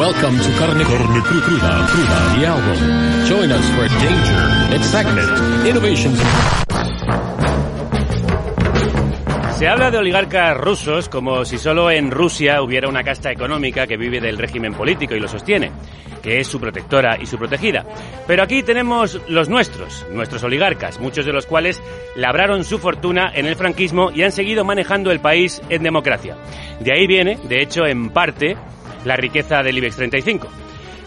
Welcome to Carne, Carne Cru- Cruda, Cruda, the album. Join us for danger, excitement, innovations. Se habla de oligarcas rusos como si solo en Rusia hubiera una casta económica que vive del régimen político y lo sostiene, que es su protectora y su protegida. Pero aquí tenemos los nuestros, nuestros oligarcas, muchos de los cuales labraron su fortuna en el franquismo y han seguido manejando el país en democracia. De ahí viene, de hecho, en parte, la riqueza del IBEX 35.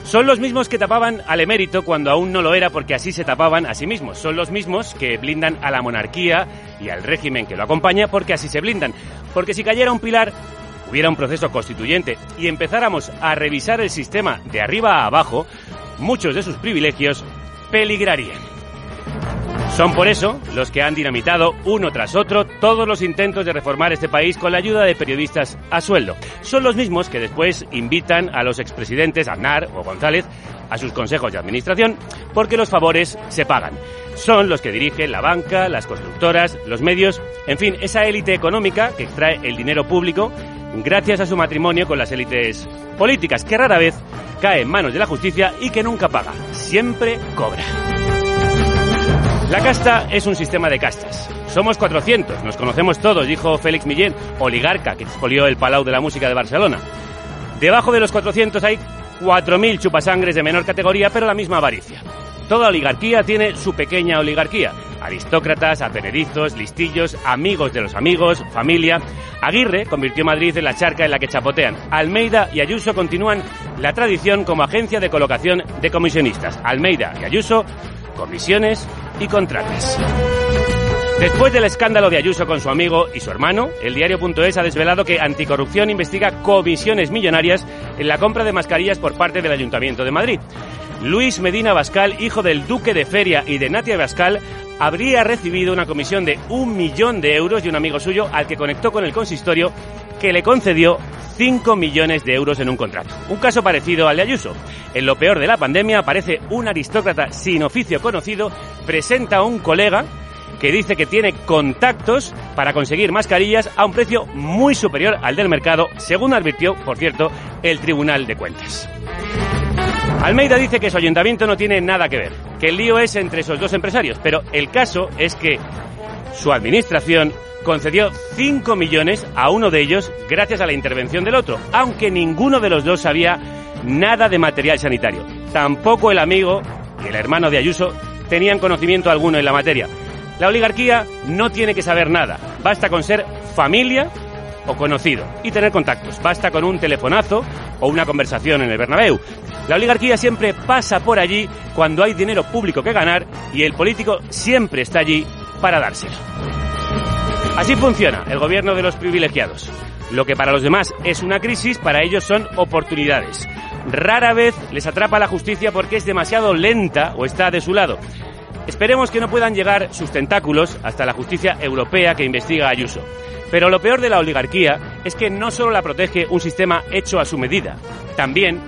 Son los mismos que tapaban al emérito cuando aún no lo era porque así se tapaban a sí mismos. Son los mismos que blindan a la monarquía y al régimen que lo acompaña porque así se blindan. Porque si cayera un pilar, hubiera un proceso constituyente y empezáramos a revisar el sistema de arriba a abajo, muchos de sus privilegios peligrarían. Son por eso los que han dinamitado uno tras otro todos los intentos de reformar este país con la ayuda de periodistas a sueldo. Son los mismos que después invitan a los expresidentes Aznar o González a sus consejos de administración porque los favores se pagan. Son los que dirigen la banca, las constructoras, los medios, en fin, esa élite económica que extrae el dinero público gracias a su matrimonio con las élites políticas, que rara vez cae en manos de la justicia y que nunca paga, siempre cobra. La casta es un sistema de castas. Somos 400, nos conocemos todos, dijo Félix Millén, oligarca que expolió el Palau de la Música de Barcelona. Debajo de los 400 hay 4.000 chupasangres de menor categoría, pero la misma avaricia. Toda oligarquía tiene su pequeña oligarquía. Aristócratas, advenedizos, listillos, amigos de los amigos, familia. Aguirre convirtió Madrid en la charca en la que chapotean. Almeida y Ayuso continúan la tradición como agencia de colocación de comisionistas. Almeida y Ayuso, comisiones y contratas. Después del escándalo de Ayuso con su amigo y su hermano, el diario.es ha desvelado que Anticorrupción investiga comisiones millonarias en la compra de mascarillas por parte del Ayuntamiento de Madrid. Luis Medina Bascal, hijo del duque de Feria y de Natia Bascal, habría recibido una comisión de un millón de euros de un amigo suyo al que conectó con el consistorio que le concedió 5 millones de euros en un contrato. Un caso parecido al de Ayuso. En lo peor de la pandemia aparece un aristócrata sin oficio conocido, presenta a un colega que dice que tiene contactos para conseguir mascarillas a un precio muy superior al del mercado, según advirtió, por cierto, el Tribunal de Cuentas. Almeida dice que su ayuntamiento no tiene nada que ver, que el lío es entre esos dos empresarios, pero el caso es que su administración concedió 5 millones a uno de ellos gracias a la intervención del otro, aunque ninguno de los dos sabía nada de material sanitario. Tampoco el amigo y el hermano de Ayuso tenían conocimiento alguno en la materia. La oligarquía no tiene que saber nada, basta con ser familia o conocido y tener contactos, basta con un telefonazo o una conversación en el Bernabéu. La oligarquía siempre pasa por allí cuando hay dinero público que ganar y el político siempre está allí para dárselo. Así funciona el gobierno de los privilegiados. Lo que para los demás es una crisis, para ellos son oportunidades. Rara vez les atrapa la justicia porque es demasiado lenta o está de su lado. Esperemos que no puedan llegar sus tentáculos hasta la justicia europea que investiga a Ayuso. Pero lo peor de la oligarquía es que no solo la protege un sistema hecho a su medida, también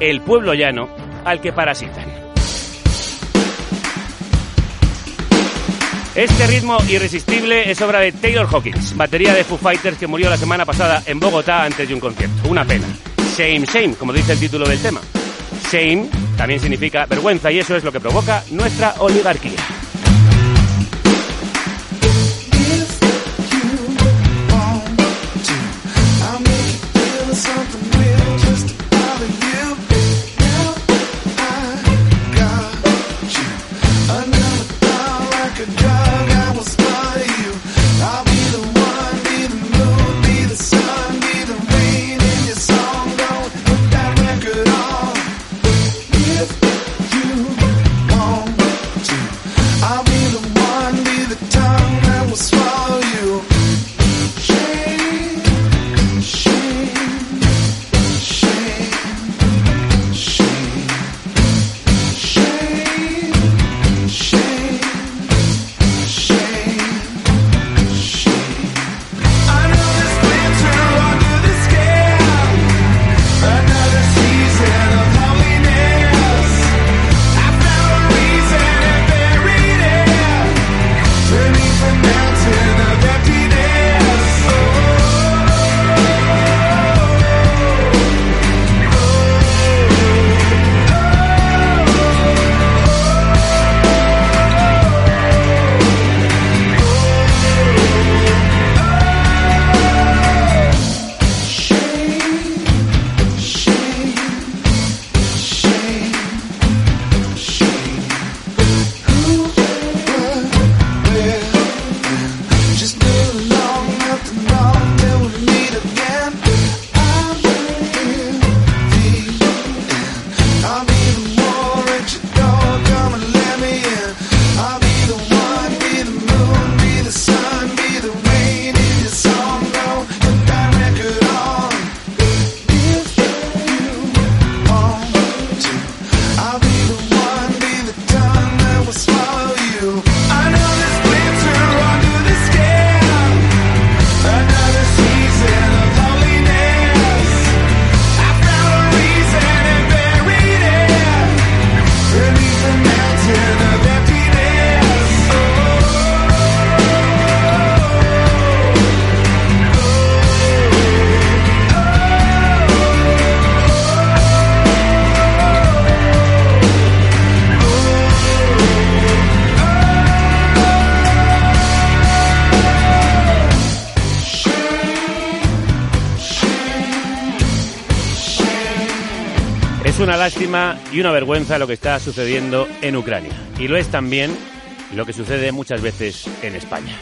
el pueblo llano al que parasitan. Este ritmo irresistible es obra de Taylor Hawkins, batería de Foo Fighters que murió la semana pasada en Bogotá antes de un concierto. Una pena. Shame, shame, como dice el título del tema. Shame también significa vergüenza y eso es lo que provoca nuestra oligarquía. Una vergüenza lo que está sucediendo en Ucrania. Y lo es también lo que sucede muchas veces en España.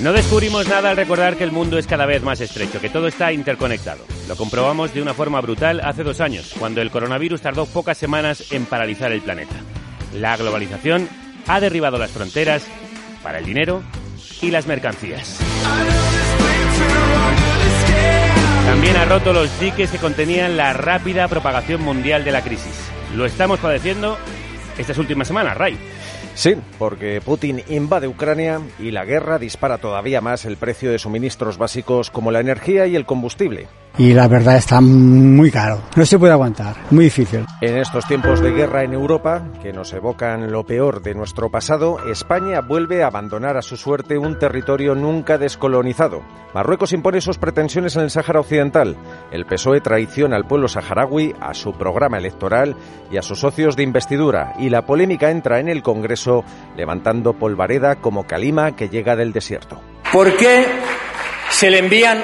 No descubrimos nada al recordar que el mundo es cada vez más estrecho, que todo está interconectado. Lo comprobamos de una forma brutal hace dos años, cuando el coronavirus tardó pocas semanas en paralizar el planeta. La globalización ha derribado las fronteras para el dinero y las mercancías. También ha roto los diques que contenían la rápida propagación mundial de la crisis. Lo estamos padeciendo estas últimas semanas, Ray. Sí, porque Putin invade Ucrania y la guerra dispara todavía más el precio de suministros básicos como la energía y el combustible. Y la verdad está muy caro, no se puede aguantar, muy difícil. En estos tiempos de guerra en Europa, que nos evocan lo peor de nuestro pasado, España vuelve a abandonar a su suerte un territorio nunca descolonizado. Marruecos impone sus pretensiones en el Sáhara Occidental. El PSOE traiciona al pueblo saharaui, a su programa electoral y a sus socios de investidura. Y la polémica entra en el Congreso levantando polvareda como calima que llega del desierto. ¿Por qué se le envían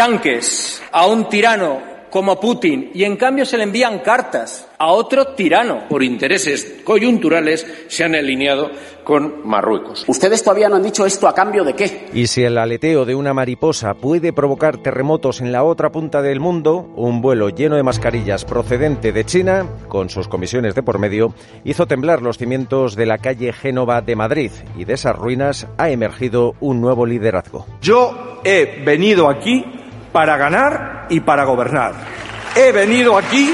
tanques a un tirano como Putin y en cambio se le envían cartas a otro tirano. Por intereses coyunturales se han alineado con Marruecos. Ustedes todavía no han dicho esto a cambio de qué. Y si el aleteo de una mariposa puede provocar terremotos en la otra punta del mundo, un vuelo lleno de mascarillas procedente de China, con sus comisiones de por medio, hizo temblar los cimientos de la calle Génova de Madrid y de esas ruinas ha emergido un nuevo liderazgo. Yo he venido aquí para ganar y para gobernar. He venido aquí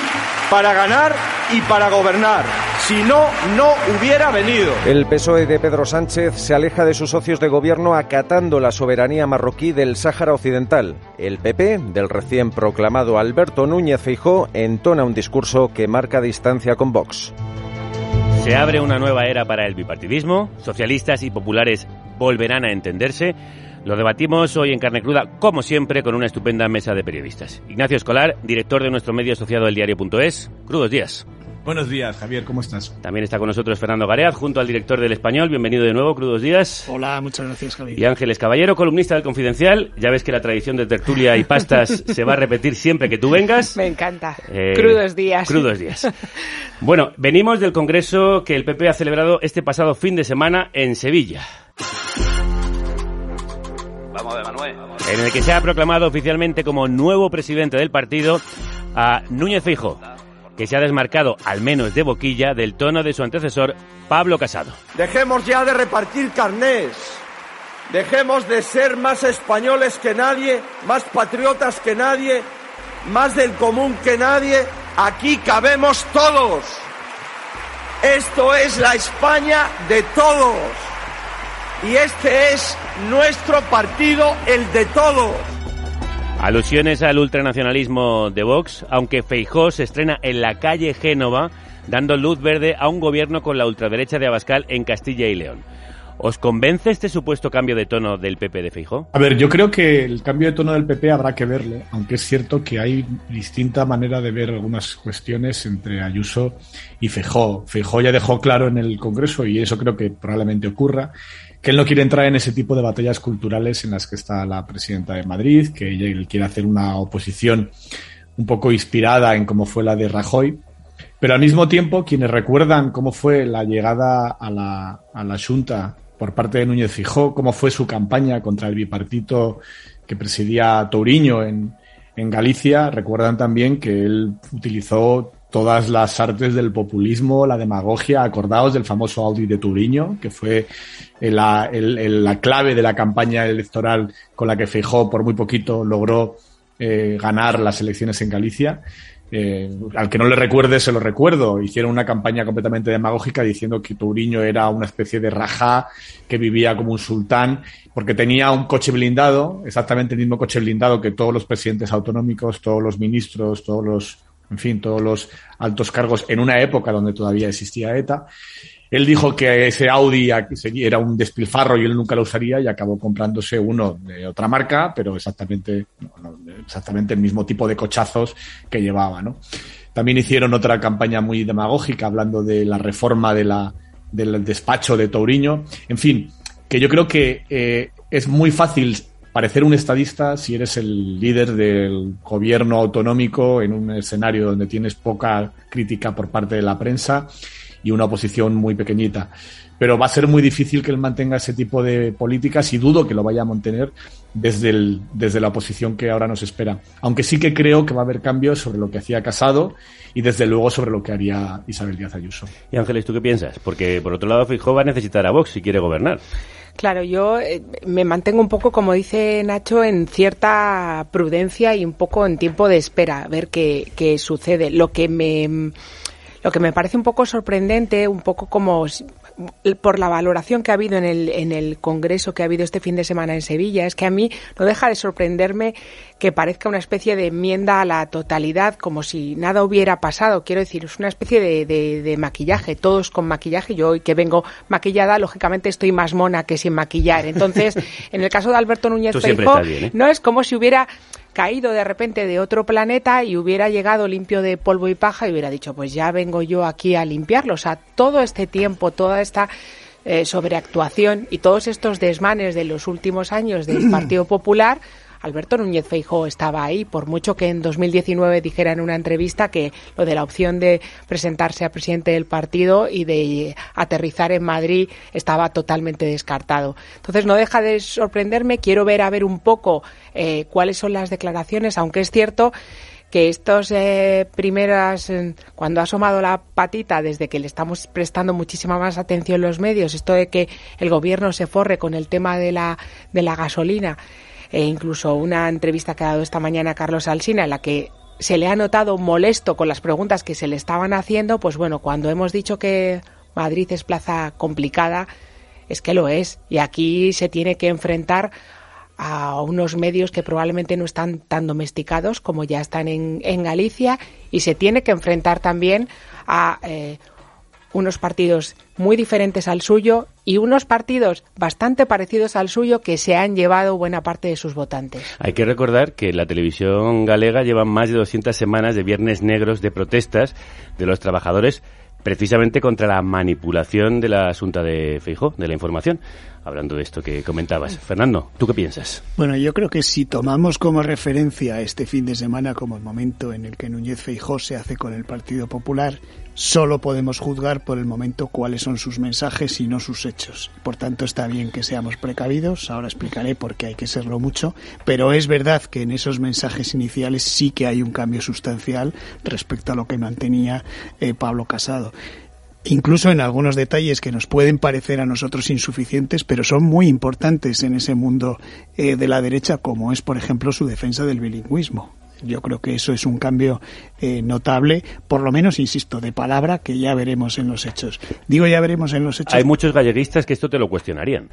para ganar y para gobernar. Si no, no hubiera venido. El PSOE de Pedro Sánchez se aleja de sus socios de gobierno acatando la soberanía marroquí del Sáhara Occidental. El PP, del recién proclamado Alberto Núñez Feijó, entona un discurso que marca distancia con Vox. Se abre una nueva era para el bipartidismo, socialistas y populares volverán a entenderse. Lo debatimos hoy en Carne Cruda, como siempre, con una estupenda mesa de periodistas. Ignacio Escolar, director de nuestro medio asociado El Diario.es. Crudos días. Buenos días, Javier, ¿cómo estás? También está con nosotros Fernando Gareaz, junto al director del Español. Bienvenido de nuevo, Crudos días. Hola, muchas gracias, Javier. Y Ángeles Caballero, columnista del Confidencial. Ya ves que la tradición de tertulia y pastas se va a repetir siempre que tú vengas. Me encanta. Eh, crudos días. Crudos días. Bueno, venimos del congreso que el PP ha celebrado este pasado fin de semana en Sevilla. En el que se ha proclamado oficialmente como nuevo presidente del partido a Núñez Feijóo, que se ha desmarcado, al menos de boquilla, del tono de su antecesor, Pablo Casado. Dejemos ya de repartir carnés. Dejemos de ser más españoles que nadie, más patriotas que nadie, más del común que nadie. Aquí cabemos todos. Esto es la España de todos. Y este es nuestro partido, el de todos. Alusiones al ultranacionalismo de Vox, aunque Feijó se estrena en la calle Génova, dando luz verde a un gobierno con la ultraderecha de Abascal en Castilla y León. ¿Os convence este supuesto cambio de tono del PP de Feijó? A ver, yo creo que el cambio de tono del PP habrá que verlo, aunque es cierto que hay distinta manera de ver algunas cuestiones entre Ayuso y Feijó. Feijó ya dejó claro en el Congreso, y eso creo que probablemente ocurra, que él no quiere entrar en ese tipo de batallas culturales en las que está la presidenta de Madrid, que él quiere hacer una oposición un poco inspirada en cómo fue la de Rajoy, pero al mismo tiempo quienes recuerdan cómo fue la llegada a la, a la Junta por parte de Núñez Fijó, cómo fue su campaña contra el bipartito que presidía Touriño en, en Galicia, recuerdan también que él utilizó todas las artes del populismo, la demagogia, acordados del famoso Audi de Turiño, que fue la, la clave de la campaña electoral con la que Feijó por muy poquito logró eh, ganar las elecciones en Galicia. Eh, al que no le recuerde, se lo recuerdo. Hicieron una campaña completamente demagógica diciendo que Touriño era una especie de raja que vivía como un sultán porque tenía un coche blindado, exactamente el mismo coche blindado que todos los presidentes autonómicos, todos los ministros, todos los, en fin, todos los altos cargos en una época donde todavía existía ETA. Él dijo que ese Audi era un despilfarro y él nunca lo usaría y acabó comprándose uno de otra marca, pero exactamente, exactamente el mismo tipo de cochazos que llevaba, ¿no? También hicieron otra campaña muy demagógica hablando de la reforma de la, del despacho de Touriño. En fin, que yo creo que eh, es muy fácil parecer un estadista si eres el líder del gobierno autonómico en un escenario donde tienes poca crítica por parte de la prensa y una oposición muy pequeñita. Pero va a ser muy difícil que él mantenga ese tipo de políticas y dudo que lo vaya a mantener desde, el, desde la oposición que ahora nos espera. Aunque sí que creo que va a haber cambios sobre lo que hacía Casado y desde luego sobre lo que haría Isabel Díaz Ayuso. Y Ángeles, ¿tú qué piensas? Porque por otro lado Feijóo va a necesitar a Vox si quiere gobernar. Claro, yo eh, me mantengo un poco, como dice Nacho, en cierta prudencia y un poco en tiempo de espera, a ver qué, qué sucede. Lo que me lo que me parece un poco sorprendente, un poco como por la valoración que ha habido en el, en el Congreso que ha habido este fin de semana en Sevilla, es que a mí no deja de sorprenderme que parezca una especie de enmienda a la totalidad, como si nada hubiera pasado. Quiero decir, es una especie de, de, maquillaje, todos con maquillaje. Yo hoy que vengo maquillada, lógicamente estoy más mona que sin maquillar. Entonces, en el caso de Alberto Núñez Feijóo, ¿eh? no es como si hubiera caído de repente de otro planeta y hubiera llegado limpio de polvo y paja y hubiera dicho, pues ya vengo yo aquí a limpiarlo. O sea, todo este tiempo, toda esta eh, sobreactuación y todos estos desmanes de los últimos años del Partido Popular Alberto Núñez Feijóo estaba ahí, por mucho que en 2019 dijera en una entrevista que lo de la opción de presentarse a presidente del partido y de aterrizar en Madrid estaba totalmente descartado. Entonces no deja de sorprenderme, quiero ver a ver un poco eh, cuáles son las declaraciones, aunque es cierto que estos eh, primeras, cuando ha asomado la patita, desde que le estamos prestando muchísima más atención los medios, esto de que el gobierno se forre con el tema de la, de la gasolina, e incluso una entrevista que ha dado esta mañana Carlos Alsina en la que se le ha notado molesto con las preguntas que se le estaban haciendo, pues bueno, cuando hemos dicho que Madrid es plaza complicada, es que lo es. Y aquí se tiene que enfrentar a unos medios que probablemente no están tan domesticados como ya están en, en Galicia y se tiene que enfrentar también a eh, unos partidos muy diferentes al suyo y unos partidos bastante parecidos al suyo que se han llevado buena parte de sus votantes. Hay que recordar que la televisión galega lleva más de 200 semanas de viernes negros de protestas de los trabajadores precisamente contra la manipulación de la asunta de Feijó, de la información. Hablando de esto que comentabas. Fernando, ¿tú qué piensas? Bueno, yo creo que si tomamos como referencia este fin de semana como el momento en el que Núñez Feijó se hace con el Partido Popular, solo podemos juzgar por el momento cuáles son sus mensajes y no sus hechos. Por tanto, está bien que seamos precavidos, ahora explicaré por qué hay que serlo mucho, pero es verdad que en esos mensajes iniciales sí que hay un cambio sustancial respecto a lo que mantenía eh, Pablo Casado incluso en algunos detalles que nos pueden parecer a nosotros insuficientes, pero son muy importantes en ese mundo eh, de la derecha, como es, por ejemplo, su defensa del bilingüismo. Yo creo que eso es un cambio eh, notable, por lo menos, insisto, de palabra que ya veremos en los hechos. Digo ya veremos en los hechos. Hay muchos galleguistas que esto te lo cuestionarían.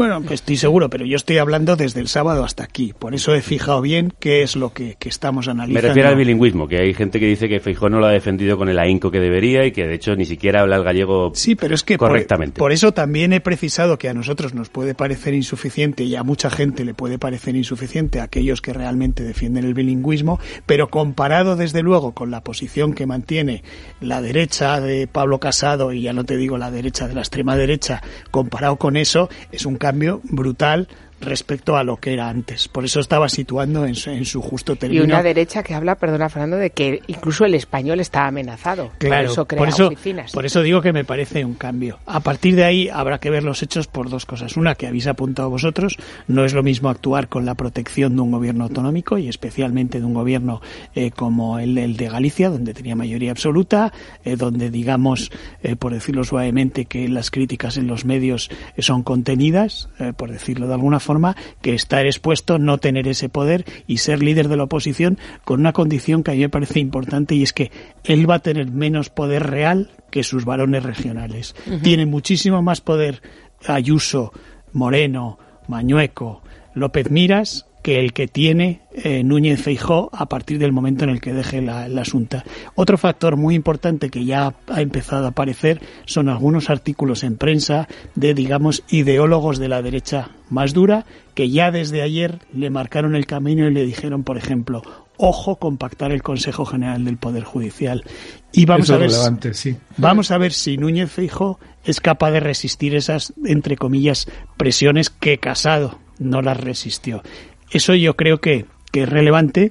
Bueno, estoy seguro, pero yo estoy hablando desde el sábado hasta aquí. Por eso he fijado bien qué es lo que, estamos analizando. Me refiero al bilingüismo, que hay gente que dice que Feijó no lo ha defendido con el ahínco que debería y que de hecho ni siquiera habla el gallego sí, pero es que correctamente. Por, eso también he precisado que a nosotros nos puede parecer insuficiente y a mucha gente le puede parecer insuficiente a aquellos que realmente defienden el bilingüismo, pero comparado desde luego con la posición que mantiene la derecha de Pablo Casado y ya no te digo la derecha de la extrema derecha, comparado con eso, es un cambio brutal respecto a lo que era antes. Por eso estaba situando en su, justo término. Y una derecha que habla, perdona Fernando, de que incluso el español está amenazado. Claro, por eso crea por eso, oficinas. Por eso digo que me parece un cambio. A partir de ahí habrá que ver los hechos por dos cosas. Una, que habéis apuntado vosotros, no es lo mismo actuar con la protección de un gobierno autonómico y especialmente de un gobierno eh, como el, de Galicia, donde tenía mayoría absoluta, eh, donde digamos, eh, por decirlo suavemente, que las críticas en los medios son contenidas, por decirlo de alguna forma forma que estar expuesto, no tener ese poder y ser líder de la oposición con una condición que a mí me parece importante y es que él va a tener menos poder real que sus varones regionales. Tiene muchísimo más poder Ayuso, Moreno, Mañueco, López Miras que el que tiene eh, Núñez Feijó a partir del momento en el que deje la, la, Asunta. Otro factor muy importante que ya ha empezado a aparecer son algunos artículos en prensa de, digamos, ideólogos de la derecha más dura que ya desde ayer le marcaron el camino y le dijeron, por ejemplo, ojo con pactar el Consejo General del Poder Judicial. Y vamos a ver, sí. vamos a ver si Núñez Feijó es capaz de resistir esas, entre comillas, presiones que Casado no las resistió. Eso yo creo que, que es relevante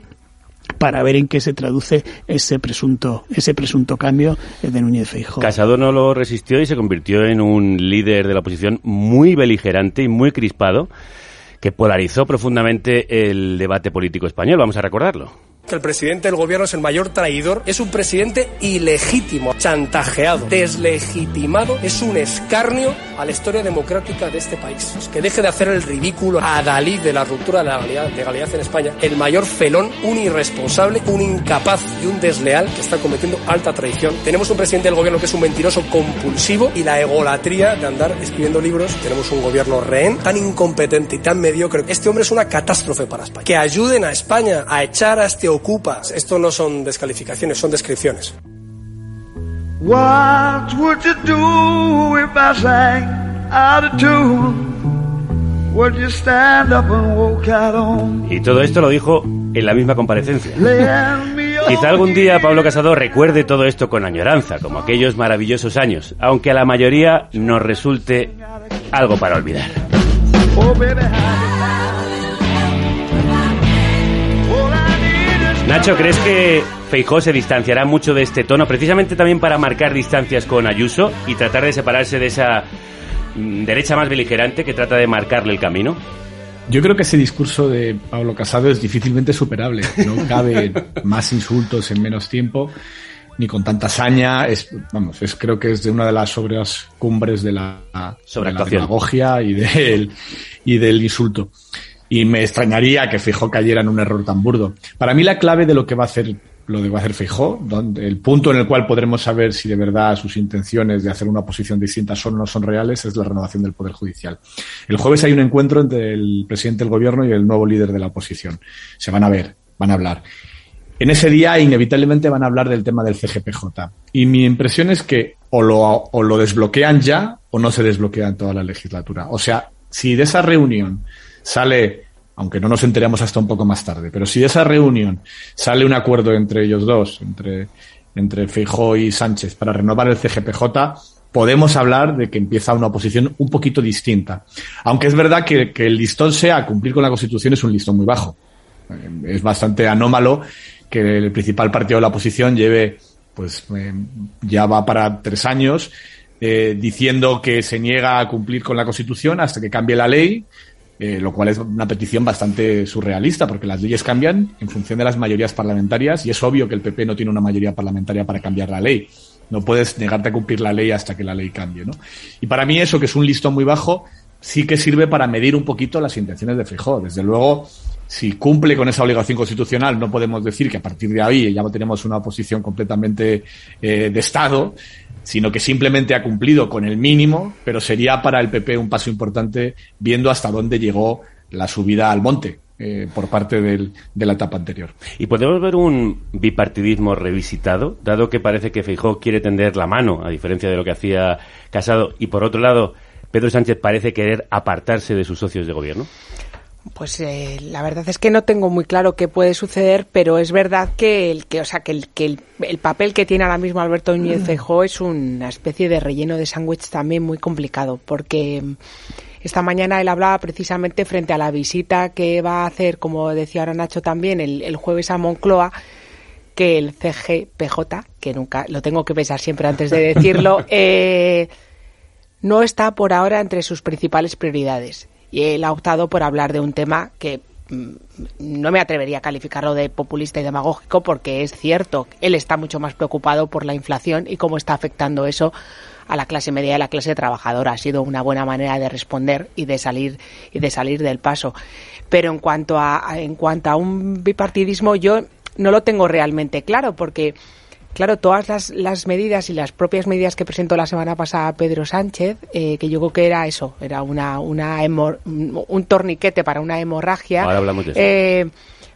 para ver en qué se traduce ese presunto ese presunto cambio de Núñez Feijóo. Casado no lo resistió y se convirtió en un líder de la oposición muy beligerante y muy crispado que polarizó profundamente el debate político español, vamos a recordarlo que el presidente del gobierno es el mayor traidor, es un presidente ilegítimo, chantajeado, deslegitimado, es un escarnio a la historia democrática de este país. Que deje de hacer el ridículo a Dalí de la ruptura de la legalidad, legalidad en España, el mayor felón, un irresponsable, un incapaz y un desleal que está cometiendo alta traición. Tenemos un presidente del gobierno que es un mentiroso compulsivo y la egolatría de andar escribiendo libros. Tenemos un gobierno rehén tan incompetente y tan mediocre. Este hombre es una catástrofe para España. Que ayuden a España a echar a este ocupas. Esto no son descalificaciones, son descripciones. What would you do if I sang out of tune? Would you stand up and walk out on? Y todo esto lo dijo en la misma comparecencia. Quizá algún día Pablo Casado recuerde todo esto con añoranza, como aquellos maravillosos años, aunque a la mayoría nos resulte algo para olvidar. Oh, baby, Nacho, ¿crees que Feijó se distanciará mucho de este tono, precisamente también para marcar distancias con Ayuso y tratar de separarse de esa mm, derecha más beligerante que trata de marcarle el camino? Yo creo que ese discurso de Pablo Casado es difícilmente superable. No cabe más insultos en menos tiempo, ni con tanta saña. Es, vamos, es, creo que es de una de las obras cumbres de la, de la demagogia y del, y del insulto y me extrañaría que Fijó cayera en un error tan burdo. Para mí la clave de lo que va a hacer lo de va a hacer donde el punto en el cual podremos saber si de verdad sus intenciones de hacer una posición distinta son o no son reales es la renovación del Poder Judicial. El jueves hay un encuentro entre el presidente del Gobierno y el nuevo líder de la oposición. Se van a ver, van a hablar. En ese día inevitablemente van a hablar del tema del CGPJ. Y mi impresión es que o lo, o lo desbloquean ya o no se desbloquea en toda la legislatura. O sea, si de esa reunión sale, aunque no nos enteremos hasta un poco más tarde, pero si de esa reunión sale un acuerdo entre ellos dos, entre, entre Feijó y Sánchez, para renovar el CGPJ, podemos hablar de que empieza una oposición un poquito distinta. Aunque es verdad que, que el listón sea cumplir con la Constitución es un listón muy bajo. Eh, es bastante anómalo que el principal partido de la oposición lleve, pues eh, ya va para tres años, eh, diciendo que se niega a cumplir con la Constitución hasta que cambie la ley, eh, lo cual es una petición bastante surrealista, porque las leyes cambian en función de las mayorías parlamentarias y es obvio que el PP no tiene una mayoría parlamentaria para cambiar la ley. No puedes negarte a cumplir la ley hasta que la ley cambie, ¿no? Y para mí eso, que es un listón muy bajo, sí que sirve para medir un poquito las intenciones de Feijóo. Desde luego, si cumple con esa obligación constitucional, no podemos decir que a partir de ahí ya tenemos una posición completamente eh, de Estado, sino que simplemente ha cumplido con el mínimo, pero sería para el PP un paso importante viendo hasta dónde llegó la subida al monte. Eh, por parte del, de la etapa anterior. ¿Y podemos ver un bipartidismo revisitado, dado que parece que Feijó quiere tender la mano, a diferencia de lo que hacía Casado, y por otro lado, Pedro Sánchez parece querer apartarse de sus socios de gobierno? Pues eh, la verdad es que no tengo muy claro qué puede suceder, pero es verdad que el que, o sea, que el, que el, papel que tiene ahora mismo Alberto Núñez Feijóo es una especie de relleno de sándwich también muy complicado, porque esta mañana él hablaba precisamente frente a la visita que va a hacer, como decía ahora Nacho también, el, el jueves a Moncloa, que el CGPJ, que nunca lo tengo que pensar siempre antes de decirlo, eh, no está por ahora entre sus principales prioridades y él ha optado por hablar de un tema que mm, no me atrevería a calificarlo de populista y demagógico porque es cierto, él está mucho más preocupado por la inflación y cómo está afectando eso a la clase media y a la clase trabajadora. Ha sido una buena manera de responder y de salir y de salir del paso. Pero en cuanto a en cuanto a un bipartidismo yo no lo tengo realmente claro porque Claro, todas las, las, medidas y las propias medidas que presentó la semana pasada Pedro Sánchez, eh, que yo creo que era eso, era una, una un torniquete para una hemorragia. Ahora hablamos de eso. Eh,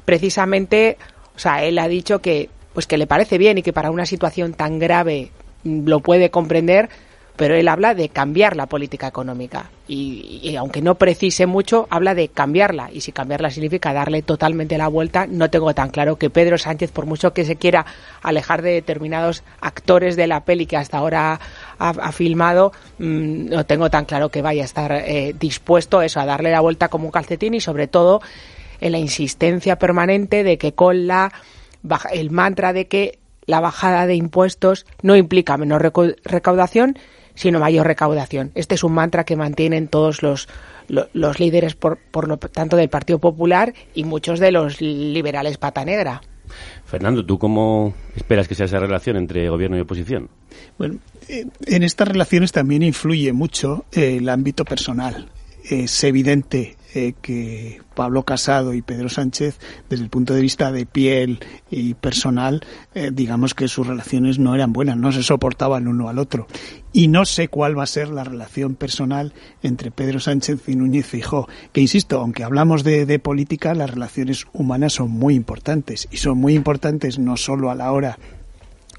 precisamente, o sea, él ha dicho que, pues que le parece bien y que para una situación tan grave lo puede comprender, pero él habla de cambiar la política económica. Y, aunque no precise mucho, habla de cambiarla. Y si cambiarla significa darle totalmente la vuelta, no tengo tan claro que Pedro Sánchez, por mucho que se quiera alejar de determinados actores de la peli que hasta ahora ha, filmado, mm, no tengo tan claro que vaya a estar eh, dispuesto eso, a darle la vuelta como un calcetín y sobre todo en la insistencia permanente de que con la el mantra de que la bajada de impuestos no implica menor recaudación, sino mayor recaudación. Este es un mantra que mantienen todos los, los, líderes, por, por lo tanto, del Partido Popular y muchos de los liberales pata negra. Fernando, ¿tú cómo esperas que sea esa relación entre gobierno y oposición? Bueno, en estas relaciones también influye mucho el ámbito personal. Es evidente eh, que Pablo Casado y Pedro Sánchez, desde el punto de vista de piel y personal, eh, digamos que sus relaciones no eran buenas, no se soportaban uno al otro. Y no sé cuál va a ser la relación personal entre Pedro Sánchez y Núñez Fijó, que insisto, aunque hablamos de, de política, las relaciones humanas son muy importantes y son muy importantes no solo a la hora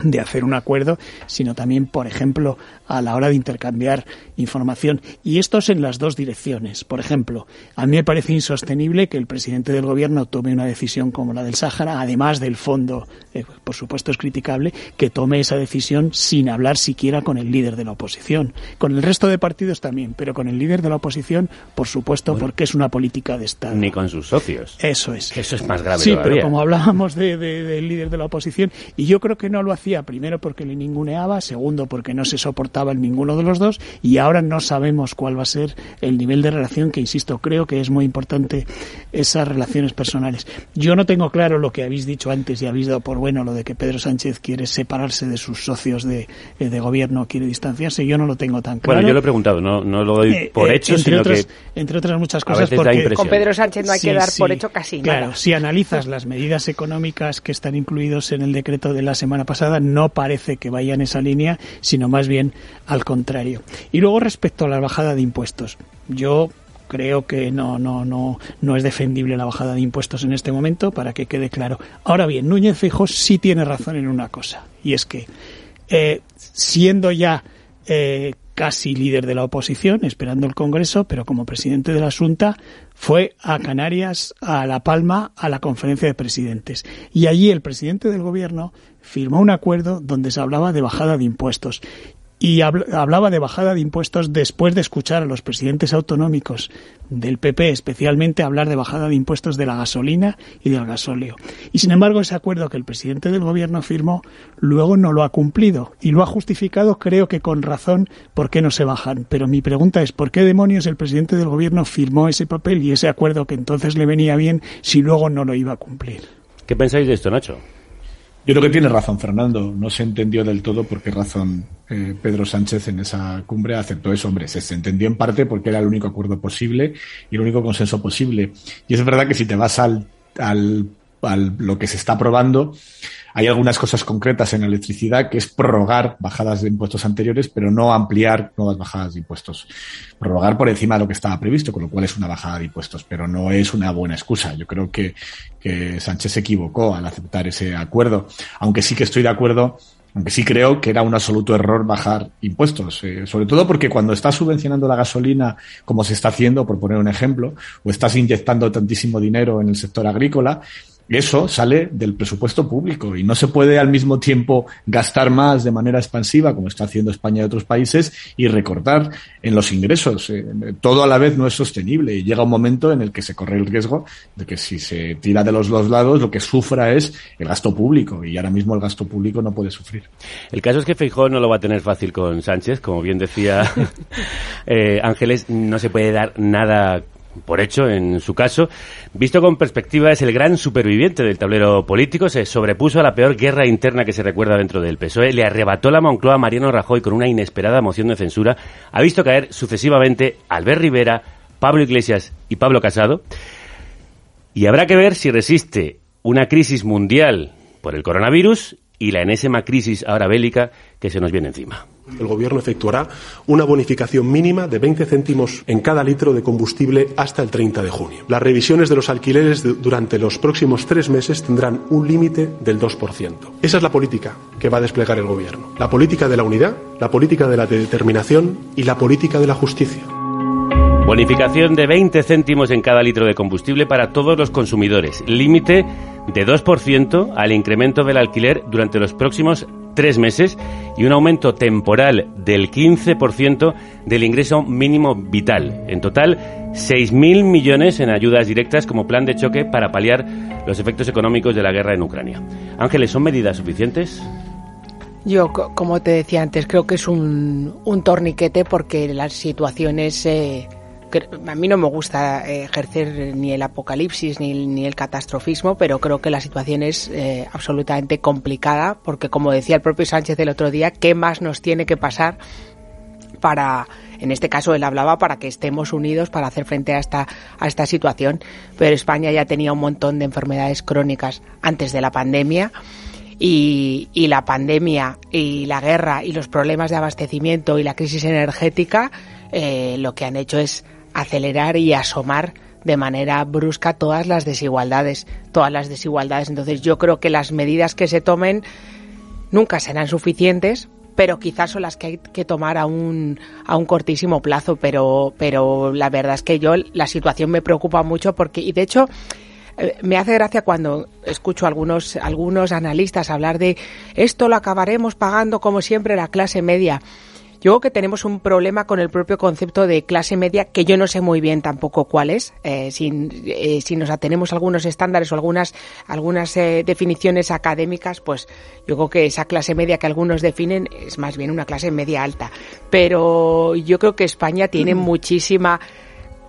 de hacer un acuerdo, sino también, por ejemplo, a la hora de intercambiar información. Y esto es en las dos direcciones. Por ejemplo, a mí me parece insostenible que el presidente del gobierno tome una decisión como la del Sáhara, además del fondo, eh, por supuesto es criticable, que tome esa decisión sin hablar siquiera con el líder de la oposición. Con el resto de partidos también, pero con el líder de la oposición, por supuesto, porque es una política de Estado. Ni con sus socios. Eso es. Eso es más grave. Sí, pero como hablábamos del del líder de la oposición, y yo creo que no lo hace primero porque le ninguneaba, segundo porque no se soportaba en ninguno de los dos y ahora no sabemos cuál va a ser el nivel de relación que, insisto, creo que es muy importante esas relaciones personales. Yo no tengo claro lo que habéis dicho antes y habéis dado por bueno lo de que Pedro Sánchez quiere separarse de sus socios de, eh, de gobierno, quiere distanciarse. Yo no lo tengo tan claro. Bueno, yo lo he preguntado, no, no lo doy eh, por eh, hecho, entre sino otras, que entre otras muchas cosas porque con Pedro Sánchez no hay Sí, que dar por hecho casi Claro, nada. si analizas las medidas económicas que están incluidos en el decreto de la semana pasada, no parece que vaya en esa línea, sino más bien al contrario. Y luego respecto a la bajada de impuestos, yo creo que no, no, no, no es defendible la bajada de impuestos en este momento, para que quede claro. Ahora bien, Núñez Feijóo sí tiene razón en una cosa, y es que eh, siendo ya eh, casi líder de la oposición, esperando el Congreso, pero como presidente de la Junta, fue a Canarias, a La Palma, a la conferencia de presidentes. Y allí el presidente del gobierno firmó un acuerdo donde se hablaba de bajada de impuestos. Y habl- hablaba de bajada de impuestos después de escuchar a los presidentes autonómicos del PP, especialmente hablar de bajada de impuestos de la gasolina y del gasóleo. Y sin embargo, ese acuerdo que el presidente del gobierno firmó luego no lo ha cumplido y lo ha justificado, creo que con razón, por qué no se bajan. Pero mi pregunta es, ¿por qué demonios el presidente del gobierno firmó ese papel y ese acuerdo que entonces le venía bien si luego no lo iba a cumplir? ¿Qué pensáis de esto, Nacho? Yo creo que tiene razón Fernando. No se entendió del todo por qué razón eh, Pedro Sánchez en esa cumbre aceptó eso. Hombre, se, entendió en parte porque era el único acuerdo posible y el único consenso posible. Y es verdad que si te vas al, al lo que se está aprobando, hay algunas cosas concretas en electricidad que es prorrogar bajadas de impuestos anteriores, pero no ampliar nuevas bajadas de impuestos. Prorrogar por encima de lo que estaba previsto, con lo cual es una bajada de impuestos, pero no es una buena excusa. Yo creo que, que Sánchez se equivocó al aceptar ese acuerdo, aunque sí que estoy de acuerdo aunque sí creo que era un absoluto error bajar impuestos, eh, sobre todo porque cuando estás subvencionando la gasolina, como se está haciendo, por poner un ejemplo, o estás inyectando tantísimo dinero en el sector agrícola, eso sale del presupuesto público y no se puede al mismo tiempo gastar más de manera expansiva, como está haciendo España y otros países, y recortar en los ingresos. Eh, todo a la vez no es sostenible y llega un momento en el que se corre el riesgo de que si se tira de los dos lados, lo que sufra es el gasto público y ahora mismo el gasto público no puede sufrir. El caso es que Feijóo no lo va a tener fácil con Sánchez, como bien decía eh, Ángeles, no se puede dar nada por hecho en su caso. Visto con perspectiva, es el gran superviviente del tablero político, se sobrepuso a la peor guerra interna que se recuerda dentro del PSOE, le arrebató la Moncloa a Mariano Rajoy con una inesperada moción de censura, ha visto caer sucesivamente Albert Rivera, Pablo Iglesias y Pablo Casado, y habrá que ver si resiste una crisis mundial por el coronavirus y la enésima crisis ahora bélica que se nos viene encima. El Gobierno efectuará una bonificación mínima de 20 céntimos en cada litro de combustible hasta el 30 de junio. Las revisiones de los alquileres durante los próximos tres meses tendrán un límite del 2%. Esa es la política que va a desplegar el Gobierno. La política de la unidad, la política de la determinación y la política de la justicia. Bonificación de 20 céntimos en cada litro de combustible para todos los consumidores. Límite de 2% al incremento del alquiler durante los próximos tres meses y un aumento temporal del 15% del ingreso mínimo vital. En total, 6.000 millones en ayudas directas como plan de choque para paliar los efectos económicos de la guerra en Ucrania. Ángeles, ¿son medidas suficientes? Yo, como te decía antes, creo que es un, un torniquete porque las situaciones... Eh, a mí no me gusta eh, ejercer ni el apocalipsis ni, ni, el catastrofismo, pero creo que la situación es eh, absolutamente complicada porque, como decía el propio Sánchez el otro día, ¿qué más nos tiene que pasar para, en este caso él hablaba para que estemos unidos para hacer frente a esta, a esta situación, pero España ya tenía un montón de enfermedades crónicas antes de la pandemia. Y, y, la pandemia y la guerra y los problemas de abastecimiento y la crisis energética eh, lo que han hecho es acelerar y asomar de manera brusca todas las desigualdades, todas las desigualdades. Entonces yo creo que las medidas que se tomen nunca serán suficientes, pero quizás son las que hay que tomar a un, a un cortísimo plazo, pero, pero la verdad es que yo la situación me preocupa mucho porque, y de hecho, eh, me hace gracia cuando escucho a algunos, algunos analistas hablar de esto lo acabaremos pagando como siempre la clase media. Yo creo que tenemos un problema con el propio concepto de clase media que yo no sé muy bien tampoco cuál es. Eh, si, eh, si, nos atenemos a algunos estándares o algunas, algunas eh, definiciones académicas, pues yo creo que esa clase media que algunos definen es más bien una clase media alta. Pero yo creo que España tiene mm. muchísima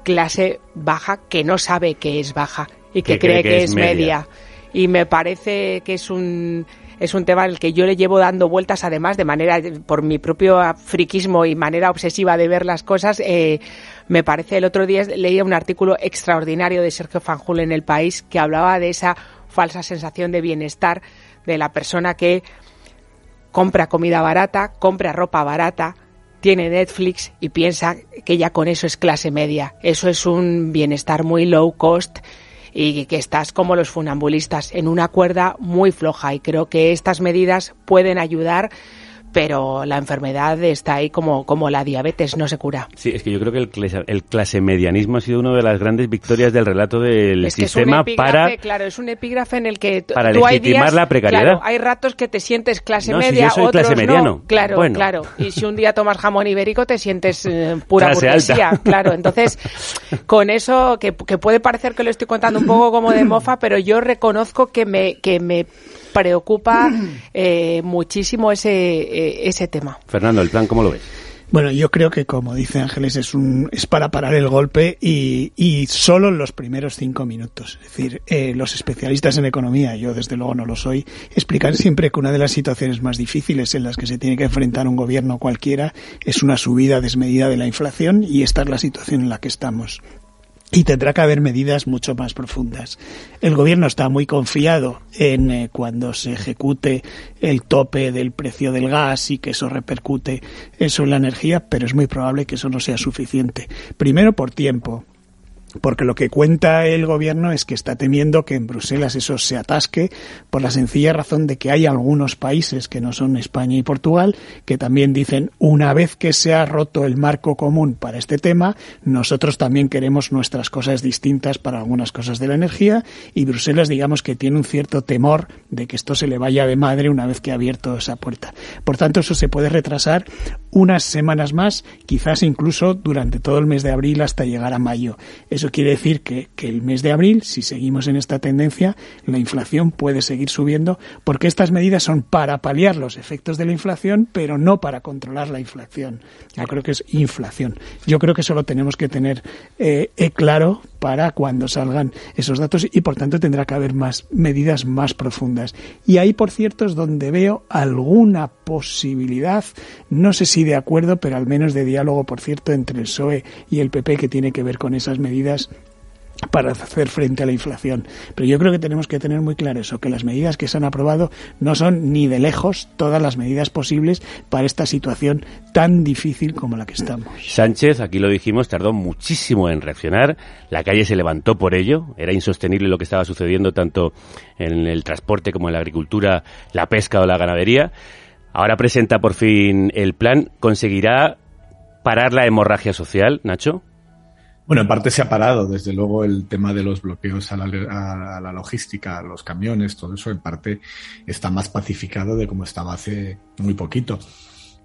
clase baja que no sabe que es baja y que, cree, que, es media. Y me parece que es un es un tema al que yo le llevo dando vueltas, además, de manera, por mi propio friquismo y manera obsesiva de ver las cosas. Eh, me parece, el otro día leía un artículo extraordinario de Sergio Fanjul en El País que hablaba de esa falsa sensación de bienestar de la persona que compra comida barata, compra ropa barata, tiene Netflix y piensa que ya con eso es clase media. Eso es un bienestar muy low cost y que estás como los funambulistas en una cuerda muy floja. Y creo que estas medidas pueden ayudar pero la enfermedad está ahí como, como la diabetes, no se cura. Sí, es que yo creo que el, el clase medianismo ha sido una de las grandes victorias del relato del sistema para... Claro, es un epígrafe en el que para legitimar la precariedad. Claro, hay ratos que te sientes clase media, si yo soy otros clase mediano. no. Claro, claro. Y si un día tomas jamón ibérico te sientes eh, pura burguesía. Claro, entonces con eso, que, que puede parecer que lo estoy contando un poco como de mofa, pero yo reconozco que me, que me preocupa eh, muchísimo ese, eh, ese tema. Fernando, ¿el plan cómo lo ves? Bueno, yo creo que, como dice Ángeles, es, un, es para parar el golpe y, y solo en los primeros cinco minutos. Es decir, eh, los especialistas en economía, yo desde luego no lo soy, explican siempre que una de las situaciones más difíciles en las que se tiene que enfrentar un gobierno cualquiera es una subida desmedida de la inflación y esta es la situación en la que estamos y tendrá que haber medidas mucho más profundas. El gobierno está muy confiado en eh, cuando se ejecute el tope del precio del gas y que eso repercute eso en la energía, pero es muy probable que eso no sea suficiente. Primero por tiempo, porque lo que cuenta el gobierno es que está temiendo que en Bruselas eso se atasque por la sencilla razón de que hay algunos países que no son España y Portugal que también dicen una vez que se ha roto el marco común para este tema, nosotros también queremos nuestras cosas distintas para algunas cosas de la energía y Bruselas digamos que tiene un cierto temor de que esto se le vaya de madre una vez que ha abierto esa puerta. Por tanto, eso se puede retrasar unas semanas más, quizás incluso durante todo el mes de abril hasta llegar a mayo. Eso quiere decir que, que, el mes de abril, si seguimos en esta tendencia, la inflación puede seguir subiendo porque estas medidas son para paliar los efectos de la inflación, pero no para controlar la inflación. Yo creo que es inflación. Yo creo que eso lo tenemos que tener eh, claro para cuando salgan esos datos y por tanto tendrá que haber más medidas más profundas. Y ahí, por cierto, es donde veo alguna posibilidad, no sé si de acuerdo, pero al menos de diálogo, por cierto, entre el PSOE y el PP que tiene que ver con esas medidas para hacer frente a la inflación. Pero yo creo que tenemos que tener muy claro eso, que las medidas que se han aprobado no son ni de lejos todas las medidas posibles para esta situación tan difícil como la que estamos. Sánchez, aquí lo dijimos, tardó muchísimo en reaccionar, la calle se levantó por ello, era insostenible lo que estaba sucediendo tanto en el transporte como en la agricultura, la pesca o la ganadería. Ahora presenta por fin el plan, ¿conseguirá parar la hemorragia social, Nacho? Bueno, en parte se ha parado, desde luego, el tema de los bloqueos a la, a la, logística, a los camiones, todo eso en parte está más pacificado de como estaba hace muy poquito.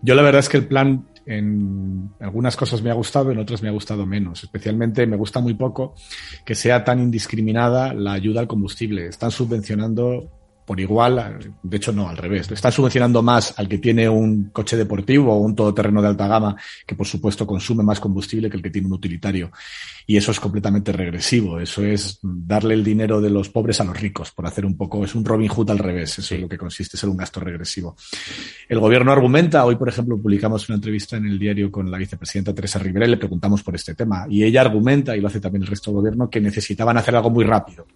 Yo la verdad es que el plan en algunas cosas me ha gustado, en otras me ha gustado menos. Especialmente me gusta muy poco que sea tan indiscriminada la ayuda al combustible. Están subvencionando por igual, de hecho no, al revés. Están subvencionando más al que tiene un coche deportivo o un todoterreno de alta gama, que por supuesto consume más combustible que el que tiene un utilitario. Y eso es completamente regresivo. Eso es darle el dinero de los pobres a los ricos, por hacer un poco, es un Robin Hood al revés. Eso es lo que consiste, ser un gasto regresivo. El gobierno argumenta, hoy por ejemplo publicamos una entrevista en el diario con la vicepresidenta Teresa Rivera y le preguntamos por este tema. Y ella argumenta, y lo hace también el resto del gobierno, que necesitaban hacer algo muy rápido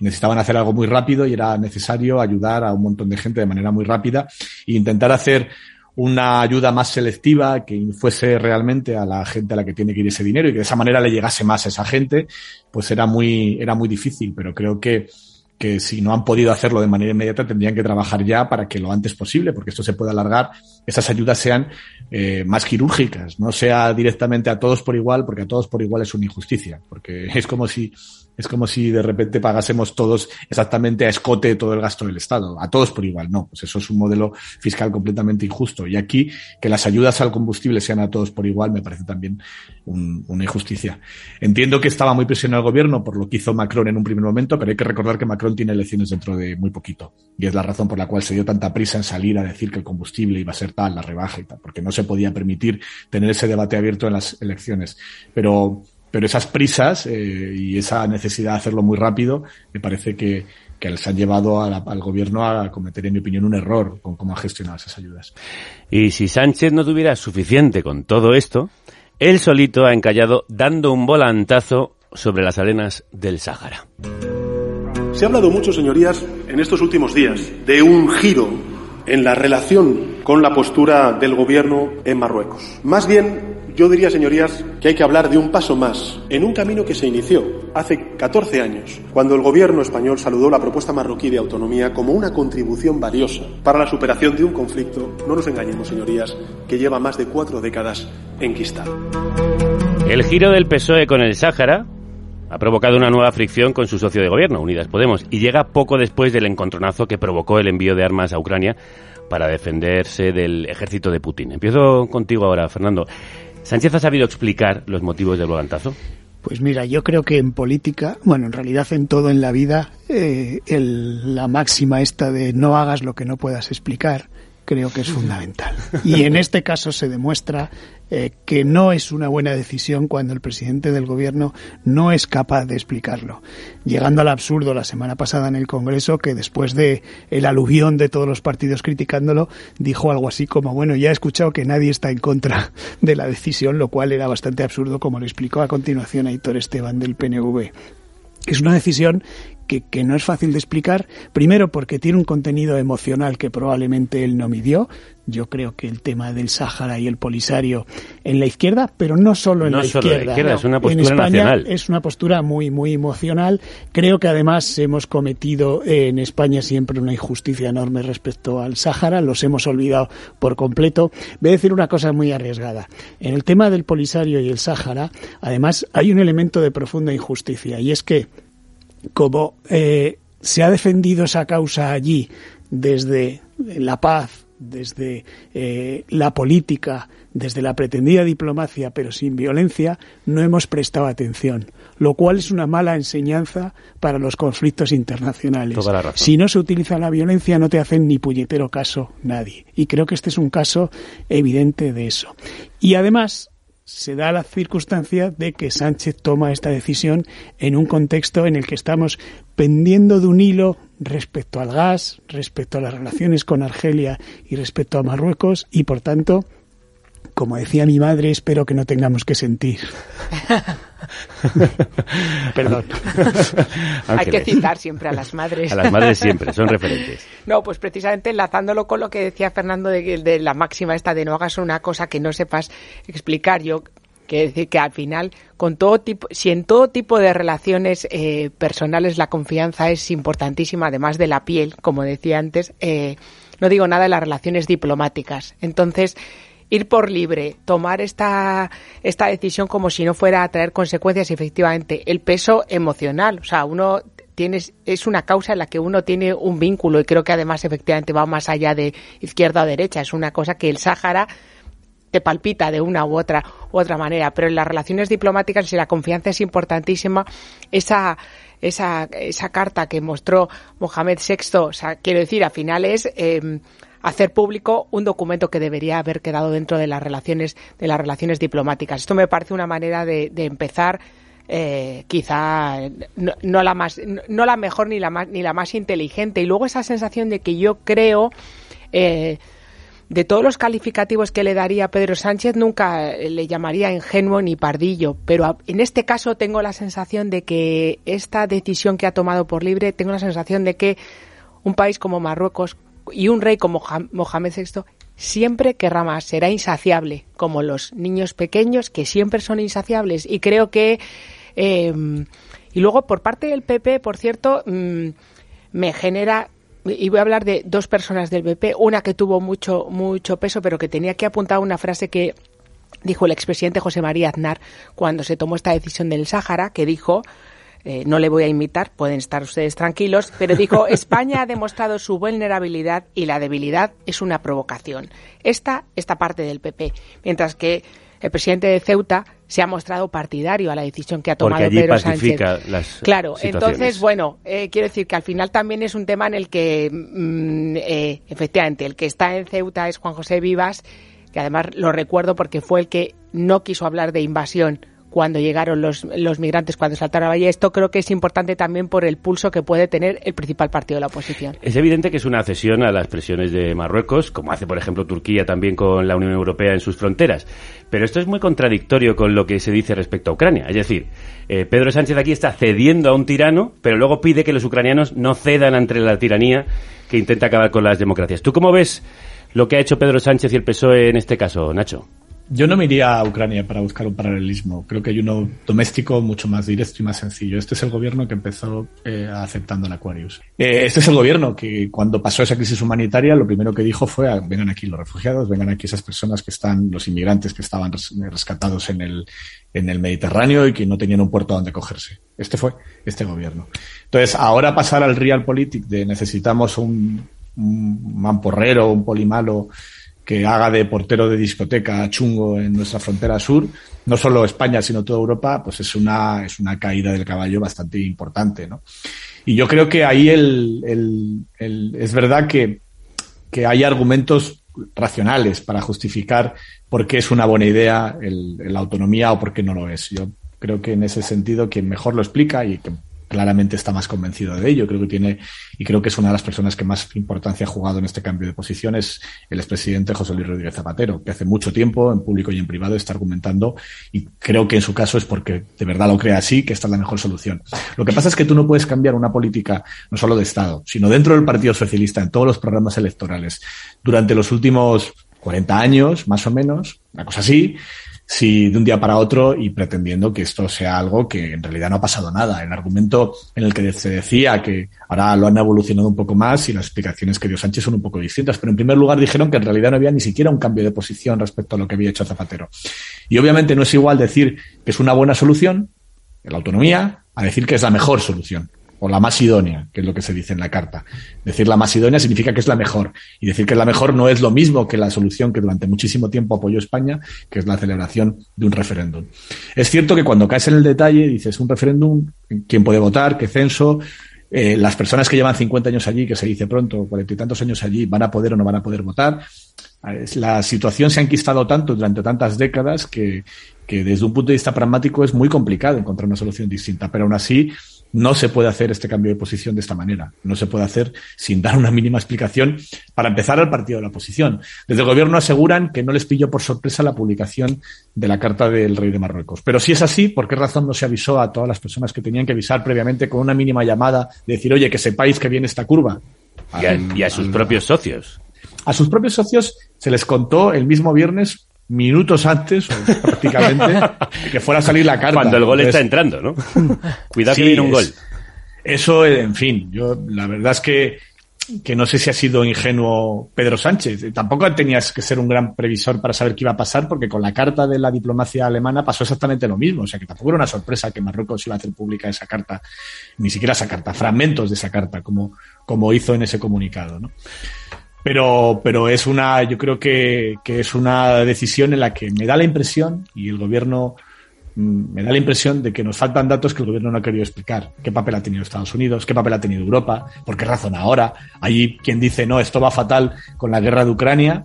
necesitaban hacer algo muy rápido y era necesario ayudar a un montón de gente de manera muy rápida e intentar hacer una ayuda más selectiva que fuese realmente a la gente a la que tiene que ir ese dinero y que de esa manera le llegase más a esa gente, pues era muy, era muy difícil, pero creo que que si no han podido hacerlo de manera inmediata tendrían que trabajar ya para que lo antes posible, porque esto se pueda alargar, esas ayudas sean eh, más quirúrgicas, no sea directamente a todos por igual, porque a todos por igual es una injusticia, porque es como si es como si de repente pagásemos todos exactamente a escote todo el gasto del Estado, a todos por igual. No, pues eso es un modelo fiscal completamente injusto. Y aquí, que las ayudas al combustible sean a todos por igual, me parece también una injusticia. Entiendo que estaba muy presionado el gobierno por lo que hizo Macron en un primer momento, pero hay que recordar que Macron tiene elecciones dentro de muy poquito. Y es la razón por la cual se dio tanta prisa en salir a decir que el combustible iba a ser tal, la rebaja y tal, porque no se podía permitir tener ese debate abierto en las elecciones. Pero pero esas prisas eh, y esa necesidad de hacerlo muy rápido me parece que, que les han llevado al gobierno a cometer, en mi opinión, un error con cómo ha gestionado esas ayudas. Y si Sánchez no tuviera suficiente con todo esto, él solito ha encallado dando un volantazo sobre las arenas del Sáhara. Se ha hablado mucho, señorías, en estos últimos días de un giro en la relación con la postura del gobierno en Marruecos. Más bien yo diría, señorías, que hay que hablar de un paso más en un camino que se inició hace 14 años, cuando el gobierno español saludó la propuesta marroquí de autonomía como una contribución valiosa para la superación de un conflicto, no nos engañemos, señorías, que lleva más de cuatro décadas enquistado. El giro del PSOE con el Sáhara ha provocado una nueva fricción con su socio de gobierno, Unidas Podemos, y llega poco después del encontronazo que provocó el envío de armas a Ucrania para defenderse del ejército de Putin. Empiezo contigo ahora, Fernando. ¿Sánchez ha sabido explicar los motivos del volantazo? Pues mira, yo creo que en política, bueno, en realidad en todo en la vida, eh, la máxima esta de no hagas lo que no puedas explicar, creo que es fundamental. Y en este caso se demuestra eh, que no es una buena decisión cuando el presidente del gobierno no es capaz de explicarlo. Llegando al absurdo la semana pasada en el Congreso que después de el aluvión de todos los partidos criticándolo dijo algo así como bueno ya he escuchado que nadie está en contra de la decisión lo cual era bastante absurdo como lo explicó a continuación Aitor Esteban del PNV. Es una decisión que, no es fácil de explicar, primero porque tiene un contenido emocional que probablemente él no midió. Yo creo que el tema del Sáhara y el Polisario en la izquierda, pero no solo en la, izquierda, es una postura en España nacional. Es una postura muy, muy emocional. Creo que además hemos cometido en España siempre una injusticia enorme respecto al Sáhara. Los hemos olvidado por completo. Voy a decir una cosa muy arriesgada. En el tema del Polisario y el Sáhara, además, hay un elemento de profunda injusticia y es que como eh, se ha defendido esa causa allí desde la paz, desde eh, la política, desde la pretendida diplomacia, pero sin violencia, no hemos prestado atención, lo cual es una mala enseñanza para los conflictos internacionales. Si no se utiliza la violencia, no te hacen ni puñetero caso nadie. Y creo que este es un caso evidente de eso. Y además, se da la circunstancia de que Sánchez toma esta decisión en un contexto en el que estamos pendiendo de un hilo respecto al gas, respecto a las relaciones con Argelia y respecto a Marruecos y por tanto, como decía mi madre, espero que no tengamos que sentir. Perdón. Hay que citar siempre a las madres. A las madres siempre, son referentes. No, pues precisamente enlazándolo con lo que decía Fernando de, la máxima esta de no hagas una cosa que no sepas explicar. Yo quiero decir que al final, con todo tipo, si en todo tipo de relaciones eh, personales la confianza es importantísima, además de la piel, como decía antes, eh, no digo nada de las relaciones diplomáticas. Entonces, ir por libre, tomar esta, esta decisión como si no fuera a traer consecuencias, efectivamente, el peso emocional. O sea, uno tienes, es una causa en la que uno tiene un vínculo y creo que además efectivamente va más allá de izquierda o derecha. Es una cosa que el Sáhara te palpita de una u otra u otra manera, pero en las relaciones diplomáticas si la confianza es importantísima, esa esa, esa carta que mostró Mohamed VI, o sea, quiero decir, al final es eh, hacer público un documento que debería haber quedado dentro de las relaciones de las relaciones diplomáticas. Esto me parece una manera de, de empezar eh, quizá no, no, la más no la mejor ni la más ni la más inteligente y luego esa sensación de que yo creo eh, de todos los calificativos que le daría Pedro Sánchez, nunca le llamaría ingenuo ni pardillo, pero en este caso tengo la sensación de que esta decisión que ha tomado por libre, tengo la sensación de que un país como Marruecos y un rey como Mohamed VI siempre querrá más, será insaciable, como los niños pequeños que siempre son insaciables. Y creo que. Eh, y luego, por parte del PP, por cierto, mmm, me genera y voy a hablar de dos personas del BP, una que tuvo mucho, mucho peso, pero que tenía que apuntar una frase que dijo el expresidente José María Aznar cuando se tomó esta decisión del Sáhara, que dijo, eh, no le voy a imitar, pueden estar ustedes tranquilos, pero dijo, España ha demostrado su vulnerabilidad y la debilidad es una provocación. Esta, esta parte del PP. Mientras que el presidente de Ceuta se ha mostrado partidario a la decisión que ha tomado Porque allí Pedro pacifica Sánchez. Las claro, entonces, bueno, eh, quiero decir que al final también es un tema en el que, mm, eh, efectivamente, el que está en Ceuta es Juan José Vivas, que además lo recuerdo porque fue el que no quiso hablar de invasión cuando llegaron los, los migrantes, cuando saltaron a valle. Esto creo que es importante también por el pulso que puede tener el principal partido de la oposición. Es evidente que es una cesión a las presiones de Marruecos, como hace, por ejemplo, Turquía también con la Unión Europea en sus fronteras. Pero esto es muy contradictorio con lo que se dice respecto a Ucrania. Es decir, eh, Pedro Sánchez aquí está cediendo a un tirano, pero luego pide que los ucranianos no cedan ante la tiranía que intenta acabar con las democracias. ¿Tú cómo ves lo que ha hecho Pedro Sánchez y el PSOE en este caso, Nacho? Yo no me iría a Ucrania para buscar un paralelismo. Creo que hay uno doméstico mucho más directo y más sencillo. Este es el gobierno que empezó eh, aceptando el Aquarius. Eh, este es el gobierno que cuando pasó esa crisis humanitaria lo primero que dijo fue ah, vengan aquí los refugiados, vengan aquí esas personas que están, los inmigrantes que estaban res rescatados en el, en el Mediterráneo y que no tenían un puerto donde cogerse. Este fue este gobierno. Entonces, ahora pasar al realpolitik de necesitamos un, un mamporrero, un polimalo que haga de portero de discoteca chungo en nuestra frontera sur, no solo España, sino toda Europa, pues es una, es una caída del caballo bastante importante, ¿no? Y yo creo que ahí el, el, es verdad que, que hay argumentos racionales para justificar por qué es una buena idea la autonomía o por qué no lo es. Yo creo que en ese sentido quien mejor lo explica y que claramente está más convencido de ello. Creo que tiene, y creo que es una de las personas que más importancia ha jugado en este cambio de posición, es el expresidente José Luis Rodríguez Zapatero, que hace mucho tiempo, en público y en privado, está argumentando, y creo que en su caso es porque de verdad lo cree así, que esta es la mejor solución. Lo que pasa es que tú no puedes cambiar una política, no solo de Estado, sino dentro del Partido Socialista, en todos los programas electorales, durante los últimos 40 años, más o menos, una cosa así, si de un día para otro y pretendiendo que esto sea algo que en realidad no ha pasado nada. El argumento en el que se decía que ahora lo han evolucionado un poco más y las explicaciones que dio Sánchez son un poco distintas, pero en primer lugar dijeron que en realidad no había ni siquiera un cambio de posición respecto a lo que había hecho Zapatero. Y obviamente no es igual decir que es una buena solución, la autonomía, a decir que es la mejor solución o la más idónea, que es lo que se dice en la carta. Decir la más idónea significa que es la mejor. Y decir que es la mejor no es lo mismo que la solución que durante muchísimo tiempo apoyó España, que es la celebración de un referéndum. Es cierto que cuando caes en el detalle, dices un referéndum, quién puede votar, qué censo, eh, las personas que llevan 50 años allí, que se dice pronto, cuarenta y tantos años allí, van a poder o no van a poder votar. La situación se ha enquistado tanto durante tantas décadas que, que desde un punto de vista pragmático es muy complicado encontrar una solución distinta, pero aún así no se puede hacer este cambio de posición de esta manera. No se puede hacer sin dar una mínima explicación para empezar al partido de la oposición. Desde el gobierno aseguran que no les pilló por sorpresa la publicación de la carta del rey de Marruecos. Pero si es así, ¿por qué razón no se avisó a todas las personas que tenían que avisar previamente con una mínima llamada de decir, oye, que sepáis que viene esta curva? Y a, y a sus propios socios. A sus propios socios se les contó el mismo viernes minutos antes, o prácticamente, que fuera a salir la carta. Cuando el gol Entonces, está entrando, ¿no? Cuidado sí, que viene un gol. Es, eso, en fin, yo la verdad es que que no sé si ha sido ingenuo Pedro Sánchez. Tampoco tenías que ser un gran previsor para saber qué iba a pasar, porque con la carta de la diplomacia alemana pasó exactamente lo mismo. O sea que tampoco era una sorpresa que Marruecos iba a hacer pública esa carta, ni siquiera esa carta, fragmentos de esa carta, como, como hizo en ese comunicado. ¿no? Pero, pero es una, yo creo que, que es una decisión en la que me da la impresión, y el gobierno mm, me da la impresión de que nos faltan datos que el gobierno no ha querido explicar. ¿Qué papel ha tenido Estados Unidos? ¿Qué papel ha tenido Europa? ¿Por qué razón ahora? Hay quien dice, no, esto va fatal con la guerra de Ucrania.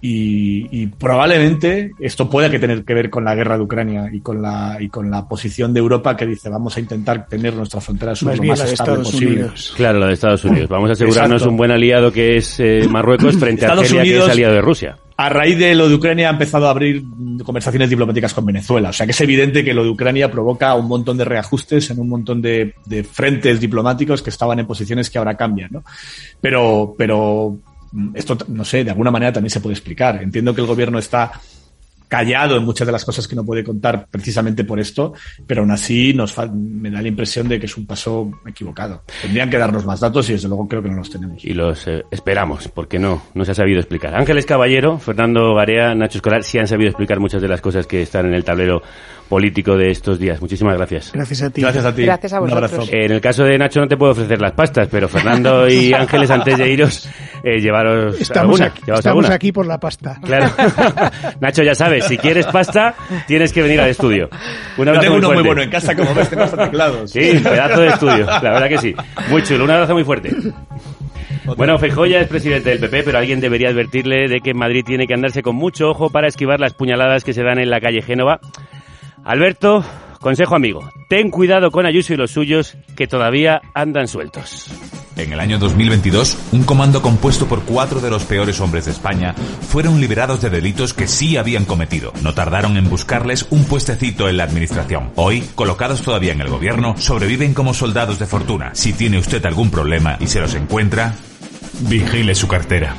Y, y probablemente esto pueda que tener que ver con la guerra de Ucrania y con la y con la posición de Europa que dice vamos a intentar tener nuestra frontera sur Más lo más la de estable Estados posible. Unidos. Claro, la de Estados Unidos. Vamos a asegurarnos Exacto. un buen aliado que es eh, Marruecos frente a Argelia, que Unidos- es aliado de Rusia. A raíz de lo de Ucrania ha empezado a abrir conversaciones diplomáticas con Venezuela. O sea que es evidente que lo de Ucrania provoca un montón de reajustes en un montón de, de frentes diplomáticos que estaban en posiciones que ahora cambian, ¿no? Pero, pero esto, no sé, de alguna manera también se puede explicar. Entiendo que el gobierno está callado en muchas de las cosas que no puede contar precisamente por esto, pero aún así nos me da la impresión de que es un paso equivocado. Tendrían que darnos más datos y desde luego creo que no los tenemos. Y los eh, esperamos, porque no, no se ha sabido explicar. Ángeles Caballero, Fernando Barea, Nacho Escolar, sí han sabido explicar muchas de las cosas que están en el tablero político de estos días. Muchísimas gracias. Gracias a ti. Gracias a ti. Gracias a Un vosotros. abrazo. En el caso de Nacho no te puedo ofrecer las pastas, pero Fernando y Ángeles, antes de iros, eh, llevaros Estamos, alguna. aquí, llevaos estamos alguna. aquí por la pasta. Claro. Nacho, ya sabes, si quieres pasta, tienes que venir al estudio. Un Yo abrazo tengo uno muy fuerte. bueno en casa, como ves, tengo hasta teclados. Sí, pedazo de estudio, la verdad que sí. Muy chulo, un abrazo muy fuerte. Bueno, Feijóo ya es presidente del PP, pero alguien debería advertirle de que en Madrid tiene que andarse con mucho ojo para esquivar las puñaladas que se dan en la calle Génova. Alberto, consejo amigo, ten cuidado con Ayuso y los suyos que todavía andan sueltos. En el año 2022, un comando compuesto por cuatro de los peores hombres de España fueron liberados de delitos que sí habían cometido. No tardaron en buscarles un puestecito en la administración. Hoy, colocados todavía en el gobierno, sobreviven como soldados de fortuna. Si tiene usted algún problema y se los encuentra, vigile su cartera.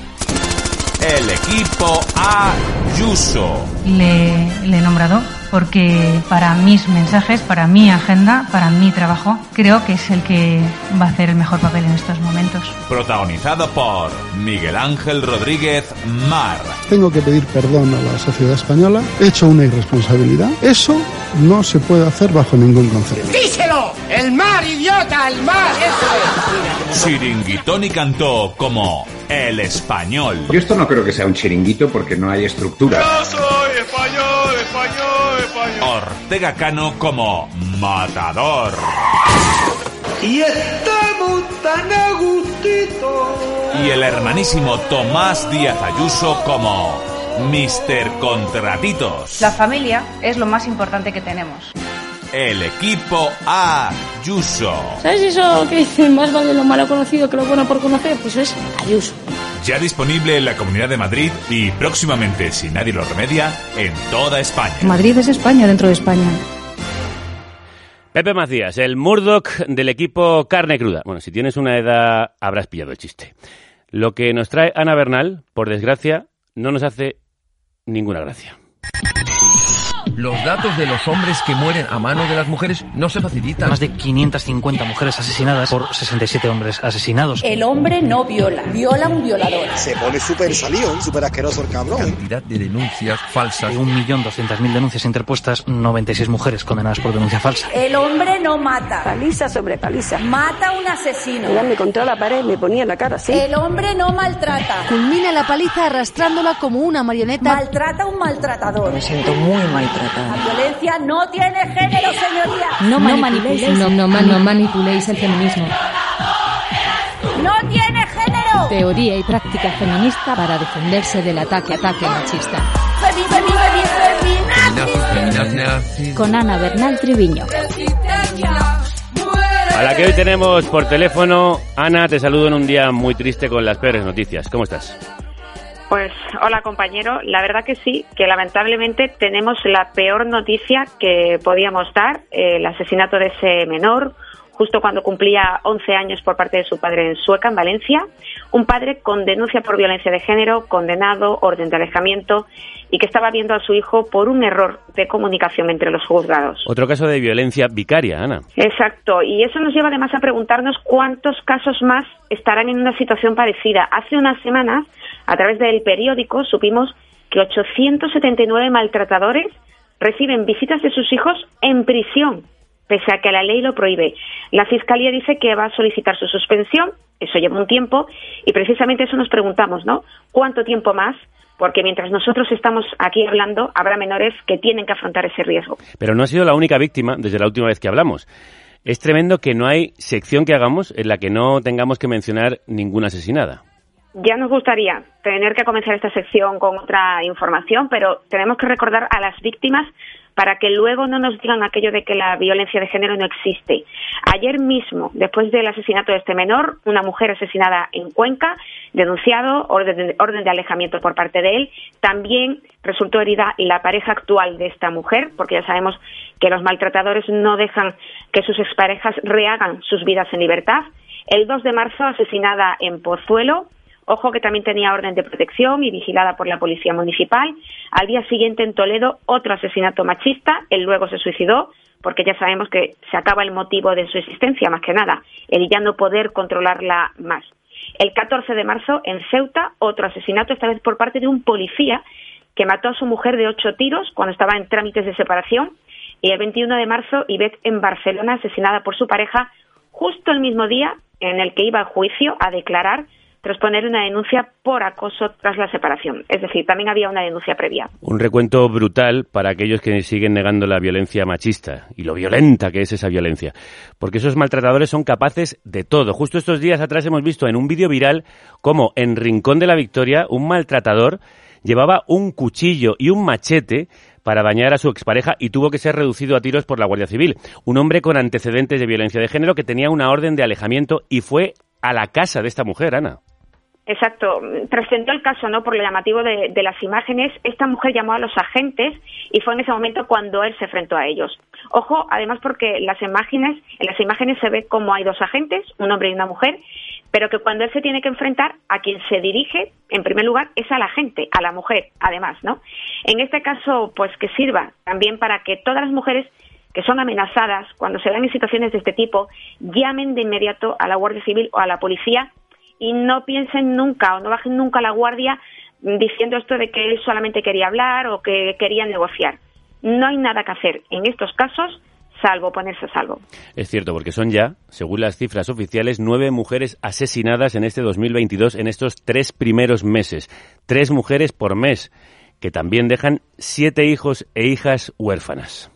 El equipo Ayuso. Le, le he nombrado porque para mis mensajes, para mi agenda, para mi trabajo, creo que es el que va a hacer el mejor papel en estos momentos. Protagonizado por Miguel Ángel Rodríguez Mar. Tengo que pedir perdón a la sociedad española. He hecho una irresponsabilidad. Eso no se puede hacer bajo ningún concepto. ¡Díselo! ¡El mar, idiota! ¡El mar! ¡Eso es! Chiringuitón y cantó como El Español. Yo esto no creo que sea un chiringuito porque no hay estructura. soy español, español, español. Ortega Cano como Matador. Y estamos tan a gustito. Y el hermanísimo Tomás Díaz Ayuso como Mister Contratitos. La familia es lo más importante que tenemos. El equipo Ayuso. ¿Sabes eso que dicen más vale lo malo conocido que lo bueno por conocer? Pues eso es Ayuso. Ya disponible en la Comunidad de Madrid y próximamente, si nadie lo remedia, en toda España. Madrid es España dentro de España. Pepe Macías, el Murdoch del equipo Carne Cruda. Bueno, si tienes una edad habrás pillado el chiste. Lo que nos trae Ana Bernal, por desgracia, no nos hace ninguna gracia. Los datos de los hombres que mueren a mano de las mujeres no se facilitan. Más de 550 mujeres asesinadas por 67 hombres asesinados. El hombre no viola, viola un violador. Se pone súper salido, súper asqueroso el cabrón. Cantidad de denuncias falsas. De 1.200.000 denuncias interpuestas, 96 mujeres condenadas por denuncia falsa. El hombre no mata. Paliza sobre paliza. Mata a un asesino. Ella me contra la pared y me ponía la cara así. El hombre no maltrata. Culmina la paliza arrastrándola como una marioneta. Maltrata a un maltratador. Me siento muy maltratada. La violencia no tiene género, señoría. No manipuléis, no, no, no manipuléis el feminismo. No tiene género. Teoría y práctica feminista para defenderse del ataque ataque machista. Femi, femi, femi, femi, Feminazis. Con Ana Bernal Triviño. A la que hoy tenemos por teléfono, Ana, te saludo en un día muy triste con las peores noticias. ¿Cómo estás? Pues hola compañero, la verdad que sí, que lamentablemente tenemos la peor noticia que podíamos dar, el asesinato de ese menor, justo cuando cumplía 11 años por parte de su padre en Sueca, en Valencia. Un padre con denuncia por violencia de género, condenado, orden de alejamiento y que estaba viendo a su hijo por un error de comunicación entre los juzgados. Otro caso de violencia vicaria, Ana. Exacto, y eso nos lleva además a preguntarnos cuántos casos más estarán en una situación parecida. Hace unas semanas, a través del periódico, supimos que 879 maltratadores reciben visitas de sus hijos en prisión pese a que la ley lo prohíbe. La Fiscalía dice que va a solicitar su suspensión, eso lleva un tiempo, y precisamente eso nos preguntamos, ¿no? ¿Cuánto tiempo más? Porque mientras nosotros estamos aquí hablando, habrá menores que tienen que afrontar ese riesgo. Pero no ha sido la única víctima desde la última vez que hablamos. Es tremendo que no hay sección que hagamos en la que no tengamos que mencionar ninguna asesinada. Ya nos gustaría tener que comenzar esta sección con otra información, pero tenemos que recordar a las víctimas para que luego no nos digan aquello de que la violencia de género no existe. Ayer mismo, después del asesinato de este menor, una mujer asesinada en Cuenca, denunciado, orden de, orden de alejamiento por parte de él, también resultó herida la pareja actual de esta mujer, porque ya sabemos que los maltratadores no dejan que sus exparejas rehagan sus vidas en libertad. El 2 de marzo, asesinada en Pozuelo, Ojo que también tenía orden de protección y vigilada por la policía municipal. Al día siguiente en Toledo otro asesinato machista. Él luego se suicidó porque ya sabemos que se acaba el motivo de su existencia, más que nada, el ya no poder controlarla más. El 14 de marzo en Ceuta otro asesinato, esta vez por parte de un policía que mató a su mujer de ocho tiros cuando estaba en trámites de separación. Y el 21 de marzo, Ivette en Barcelona, asesinada por su pareja, justo el mismo día en el que iba al juicio a declarar tras poner una denuncia por acoso tras la separación. Es decir, también había una denuncia previa. Un recuento brutal para aquellos que siguen negando la violencia machista y lo violenta que es esa violencia. Porque esos maltratadores son capaces de todo. Justo estos días atrás hemos visto en un vídeo viral cómo en Rincón de la Victoria un maltratador llevaba un cuchillo y un machete para bañar a su expareja y tuvo que ser reducido a tiros por la Guardia Civil. Un hombre con antecedentes de violencia de género que tenía una orden de alejamiento y fue a la casa de esta mujer, Ana. Exacto, trascendió el caso, ¿no? Por lo llamativo de, de, las imágenes, esta mujer llamó a los agentes y fue en ese momento cuando él se enfrentó a ellos. Ojo, además porque las imágenes, en las imágenes se ve como hay dos agentes, un hombre y una mujer, pero que cuando él se tiene que enfrentar a quien se dirige, en primer lugar, es a la gente, a la mujer, además, ¿no? En este caso, pues que sirva también para que todas las mujeres que son amenazadas cuando se dan en situaciones de este tipo, llamen de inmediato a la Guardia Civil o a la policía y no piensen nunca o no bajen nunca la guardia diciendo esto de que él solamente quería hablar o que quería negociar. No hay nada que hacer en estos casos salvo ponerse a salvo. Es cierto, porque son ya, según las cifras oficiales, nueve mujeres asesinadas en este 2022 en estos tres primeros meses. Tres mujeres por mes, que también dejan siete hijos e hijas huérfanas.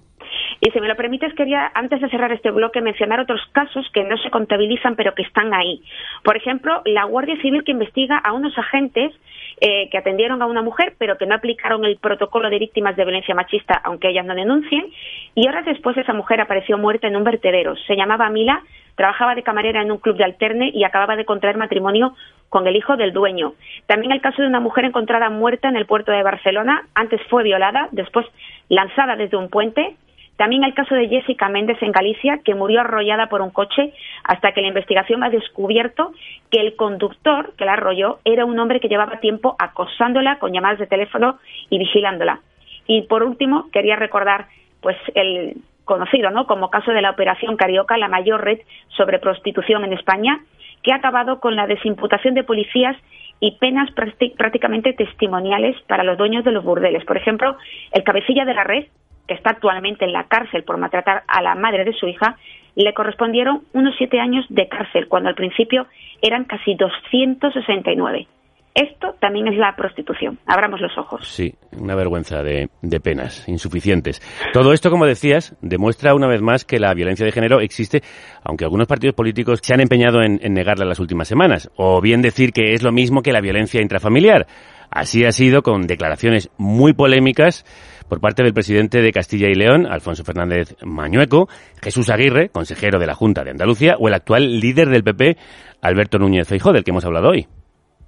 Y si me lo permites, quería, antes de cerrar este bloque, mencionar otros casos que no se contabilizan, pero que están ahí. Por ejemplo, la Guardia Civil que investiga a unos agentes eh, que atendieron a una mujer, pero que no aplicaron el protocolo de víctimas de violencia machista, aunque ellas no denuncien. Y horas después esa mujer apareció muerta en un vertedero. Se llamaba Mila, trabajaba de camarera en un club de alterne y acababa de contraer matrimonio con el hijo del dueño. También el caso de una mujer encontrada muerta en el puerto de Barcelona. Antes fue violada, después lanzada desde un puente también el caso de Jessica Méndez en Galicia, que murió arrollada por un coche hasta que la investigación ha descubierto que el conductor que la arrolló era un hombre que llevaba tiempo acosándola con llamadas de teléfono y vigilándola. Y por último, quería recordar pues el conocido ¿no? como caso de la Operación Carioca, la mayor red sobre prostitución en España, que ha acabado con la desimputación de policías y penas prácticamente testimoniales para los dueños de los burdeles. Por ejemplo, el cabecilla de la red que está actualmente en la cárcel por maltratar a la madre de su hija, le correspondieron unos siete años de cárcel, cuando al principio eran casi 269. Esto también es la prostitución. Abramos los ojos. Sí, una vergüenza de, penas insuficientes. Todo esto, como decías, demuestra una vez más que la violencia de género existe, aunque algunos partidos políticos se han empeñado en, en negarla las últimas semanas, o bien decir que es lo mismo que la violencia intrafamiliar. Así ha sido con declaraciones muy polémicas por parte del presidente de Castilla y León, Alfonso Fernández Mañueco, Jesús Aguirre, consejero de la Junta de Andalucía, o el actual líder del PP, Alberto Núñez Feijóo, del que hemos hablado hoy.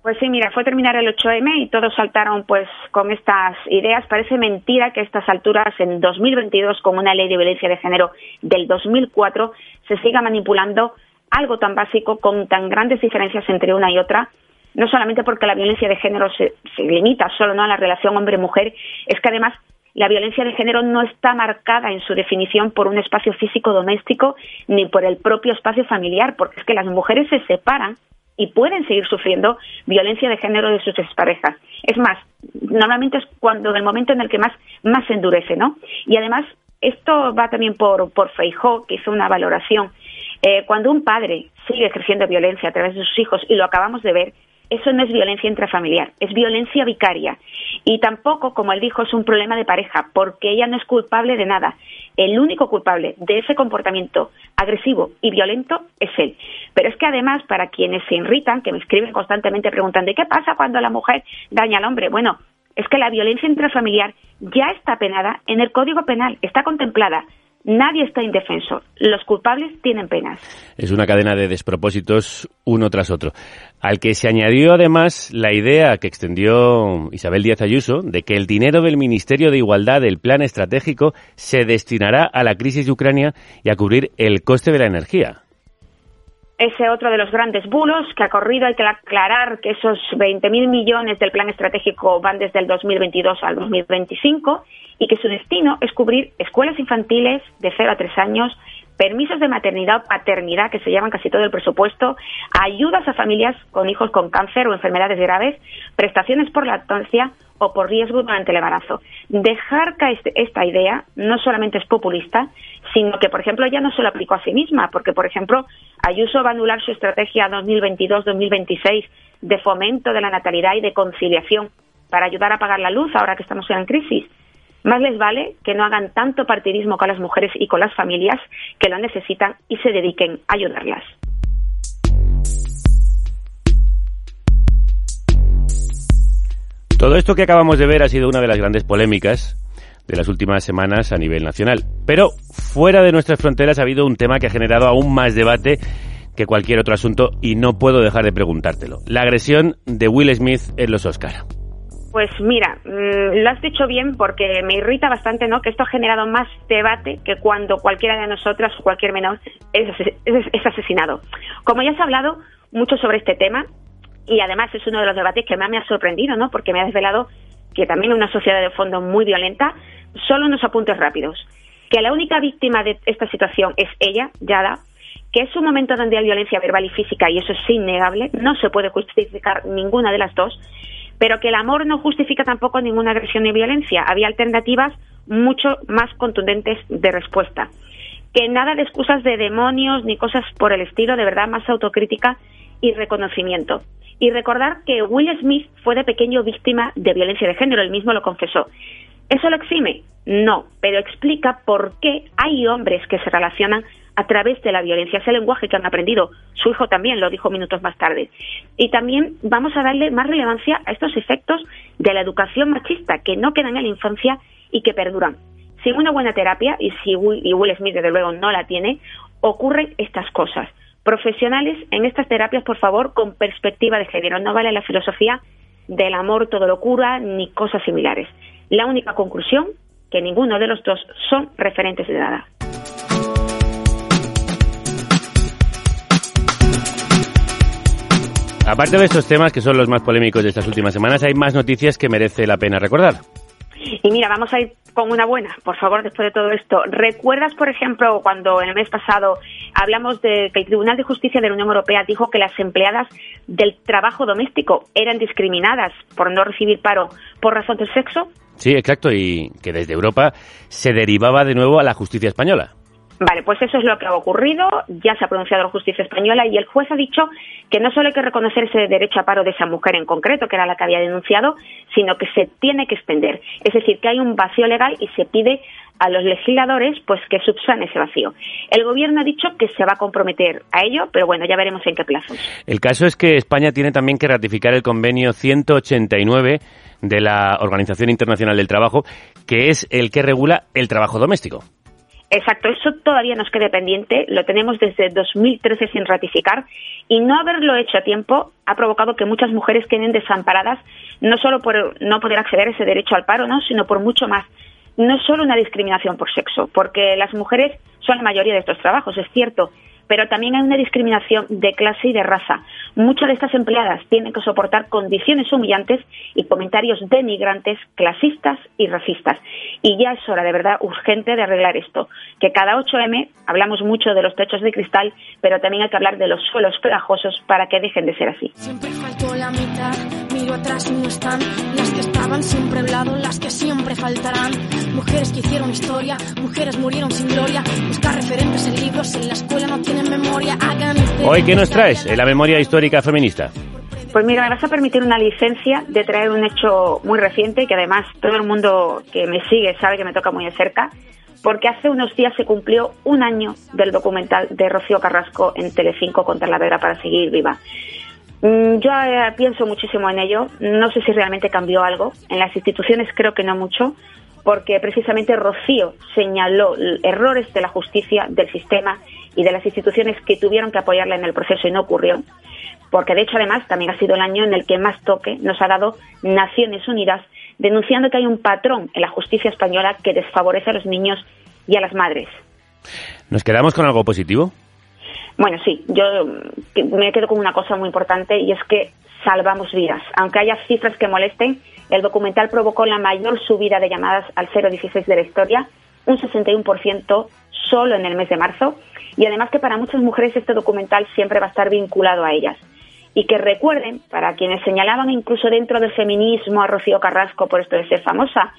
Pues sí, mira, fue terminar el 8M y todos saltaron pues con estas ideas. Parece mentira que a estas alturas, en 2022, con una ley de violencia de género del 2004, se siga manipulando algo tan básico con tan grandes diferencias entre una y otra. No solamente porque la violencia de género se, se limita solo ¿no? a la relación hombre-mujer, es que además la violencia de género no está marcada en su definición por un espacio físico doméstico ni por el propio espacio familiar, porque es que las mujeres se separan y pueden seguir sufriendo violencia de género de sus exparejas. Es más, normalmente es cuando en el momento en el que más, más se endurece, ¿no? Y además, esto va también por, por Feijó, que hizo una valoración. Eh, cuando un padre sigue ejerciendo violencia a través de sus hijos, y lo acabamos de ver, eso no es violencia intrafamiliar, es violencia vicaria. Y tampoco, como él dijo, es un problema de pareja, porque ella no es culpable de nada. El único culpable de ese comportamiento agresivo y violento es él. Pero es que además, para quienes se irritan, que me escriben constantemente preguntando, ¿y qué pasa cuando la mujer daña al hombre? Bueno, es que la violencia intrafamiliar ya está penada en el Código Penal, está contemplada. Nadie está indefenso. Los culpables tienen penas. Es una cadena de despropósitos uno tras otro. Al que se añadió además la idea que extendió Isabel Díaz Ayuso de que el dinero del Ministerio de Igualdad del Plan Estratégico se destinará a la crisis de Ucrania y a cubrir el coste de la energía ese otro de los grandes bulos que ha corrido. Hay que aclarar que esos 20.000 millones del plan estratégico van desde el 2022 al 2025 y que su destino es cubrir escuelas infantiles de 0 a 3 años, permisos de maternidad o paternidad, que se llaman casi todo el presupuesto, ayudas a familias con hijos con cáncer o enfermedades graves, prestaciones por lactancia o por riesgo durante el embarazo. Dejar caer este, esta idea no solamente es populista, sino que, por ejemplo, ya no se lo aplicó a sí misma, porque, por ejemplo, Ayuso va a anular su estrategia 2022-2026 de fomento de la natalidad y de conciliación para ayudar a pagar la luz ahora que estamos en crisis. Más les vale que no hagan tanto partidismo con las mujeres y con las familias que lo necesitan y se dediquen a ayudarlas. Todo esto que acabamos de ver ha sido una de las grandes polémicas de las últimas semanas a nivel nacional. Pero fuera de nuestras fronteras ha habido un tema que ha generado aún más debate que cualquier otro asunto y no puedo dejar de preguntártelo. La agresión de Will Smith en los Oscar. Pues mira, mm, lo has dicho bien porque me irrita bastante, ¿no? Que esto ha generado más debate que cuando cualquiera de nosotras o cualquier menor es, es asesinado. Como ya se ha hablado mucho sobre este tema, y además es uno de los debates que más me ha sorprendido, ¿no? Porque me ha desvelado que también es una sociedad de fondo muy violenta. Solo unos apuntes rápidos. Que la única víctima de esta situación es ella, Yada, que es un momento donde hay violencia verbal y física y eso es innegable, no se puede justificar ninguna de las dos, pero que el amor no justifica tampoco ninguna agresión ni violencia. Había alternativas mucho más contundentes de respuesta. Que nada de excusas de demonios ni cosas por el estilo, de verdad más autocrítica y reconocimiento. Y recordar que Will Smith fue de pequeño víctima de violencia de género, él mismo lo confesó. ¿Eso lo exime? No, pero explica por qué hay hombres que se relacionan a través de la violencia, ese lenguaje que han aprendido. Su hijo también lo dijo minutos más tarde. Y también vamos a darle más relevancia a estos efectos de la educación machista que no quedan en la infancia y que perduran. Sin una buena terapia, y si Will Smith desde luego no la tiene, ocurren estas cosas profesionales en estas terapias, por favor, con perspectiva de género. No vale la filosofía del amor todo lo cura ni cosas similares. La única conclusión, que ninguno de los dos son referentes de nada. Aparte de estos temas, que son los más polémicos de estas últimas semanas, hay más noticias que merece la pena recordar. Y mira, vamos a ir con una buena, por favor, después de todo esto. ¿Recuerdas, por ejemplo, cuando en el mes pasado hablamos de que el Tribunal de Justicia de la Unión Europea dijo que las empleadas del trabajo doméstico eran discriminadas por no recibir paro por razón del sexo? Sí, exacto, y que desde Europa se derivaba de nuevo a la justicia española. Vale, pues eso es lo que ha ocurrido, ya se ha pronunciado la justicia española y el juez ha dicho que no solo hay que reconocer ese derecho a paro de esa mujer en concreto, que era la que había denunciado, sino que se tiene que extender. Es decir, que hay un vacío legal y se pide a los legisladores pues que subsane ese vacío. El gobierno ha dicho que se va a comprometer a ello, pero bueno, ya veremos en qué plazo. El caso es que España tiene también que ratificar el convenio 189 de la Organización Internacional del Trabajo, que es el que regula el trabajo doméstico. Exacto, eso todavía nos queda pendiente, lo tenemos desde 2013 sin ratificar y no haberlo hecho a tiempo ha provocado que muchas mujeres queden desamparadas, no solo por no poder acceder a ese derecho al paro, ¿no? sino por mucho más. No es solo una discriminación por sexo, porque las mujeres son la mayoría de estos trabajos, es cierto, pero también hay una discriminación de clase y de raza. Muchas de estas empleadas tienen que soportar condiciones humillantes y comentarios denigrantes, clasistas y racistas. Y ya es hora, de verdad, urgente de arreglar esto. Que cada 8M hablamos mucho de los techos de cristal, pero también hay que hablar de los suelos pegajosos para que dejen de ser así. Siempre faltó la mitad, miro atrás y no están las que estaban siempre al lado, las que siempre faltarán. Mujeres que hicieron historia, mujeres murieron sin gloria. Buscar referentes en libros, en la escuela no tienen memoria. Hagan Hoy, ¿qué nos traes en la memoria histórica feminista? Pues mira, me vas a permitir una licencia de traer un hecho muy reciente que además todo el mundo que me sigue sabe que me toca muy de cerca, porque hace unos días se cumplió un año del documental de Rocío Carrasco en Telecinco contra la Vera para seguir viva. Mm, Yo eh, pienso muchísimo en ello. No sé si realmente cambió algo. En las instituciones creo que no mucho, porque precisamente Rocío señaló errores de la justicia, del sistema y de las instituciones que tuvieron que apoyarla en el proceso y no ocurrió. Porque de hecho además también ha sido el año en el que más toque nos ha dado Naciones Unidas denunciando que hay un patrón en la justicia española que desfavorece a los niños y a las madres. ¿Nos quedamos con algo positivo? Bueno, sí, yo me quedo con una cosa muy importante y es que salvamos vidas. Aunque haya cifras que molesten, el documental provocó la mayor subida de llamadas al 016 de la historia, un 61% solo en el mes de marzo, y además que para muchas mujeres este documental siempre va a estar vinculado a ellas. Y que recuerden, para quienes señalaban incluso dentro del feminismo a Rocío Carrasco por esto de ser famosa,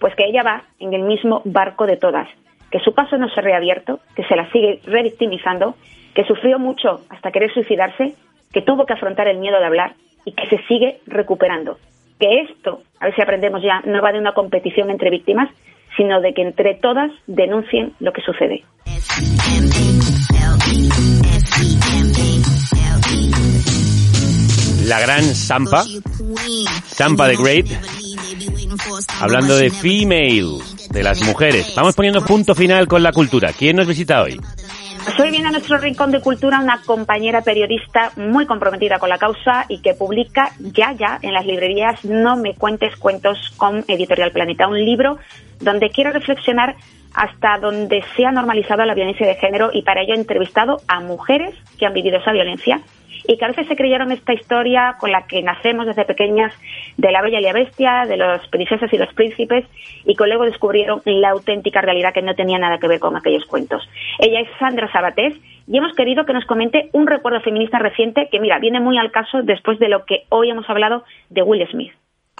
pues que ella va en el mismo barco de todas, que su caso no se ha reabierto, que se la sigue revictimizando, que sufrió mucho hasta querer suicidarse, que tuvo que afrontar el miedo de hablar y que se sigue recuperando. Que esto, a ver si aprendemos ya, no va de una competición entre víctimas, sino de que entre todas denuncien lo que sucede. La gran Sampa, Sampa the Great, hablando de female, de las mujeres. Vamos poniendo punto final con la cultura. ¿Quién nos visita hoy? Hoy viene a nuestro rincón de cultura una compañera periodista muy comprometida con la causa y que publica ya ya en las librerías No me cuentes cuentos con Editorial Planeta, un libro donde quiero reflexionar hasta donde se ha normalizado la violencia de género y para ello he entrevistado a mujeres que han vivido esa violencia y que a veces se creyeron esta historia con la que nacemos desde pequeñas de la bella y la bestia, de los princesas y los príncipes, y que luego descubrieron la auténtica realidad que no tenía nada que ver con aquellos cuentos. Ella es Sandra Sabatés y hemos querido que nos comente un recuerdo feminista reciente que, mira, viene muy al caso después de lo que hoy hemos hablado de Will Smith.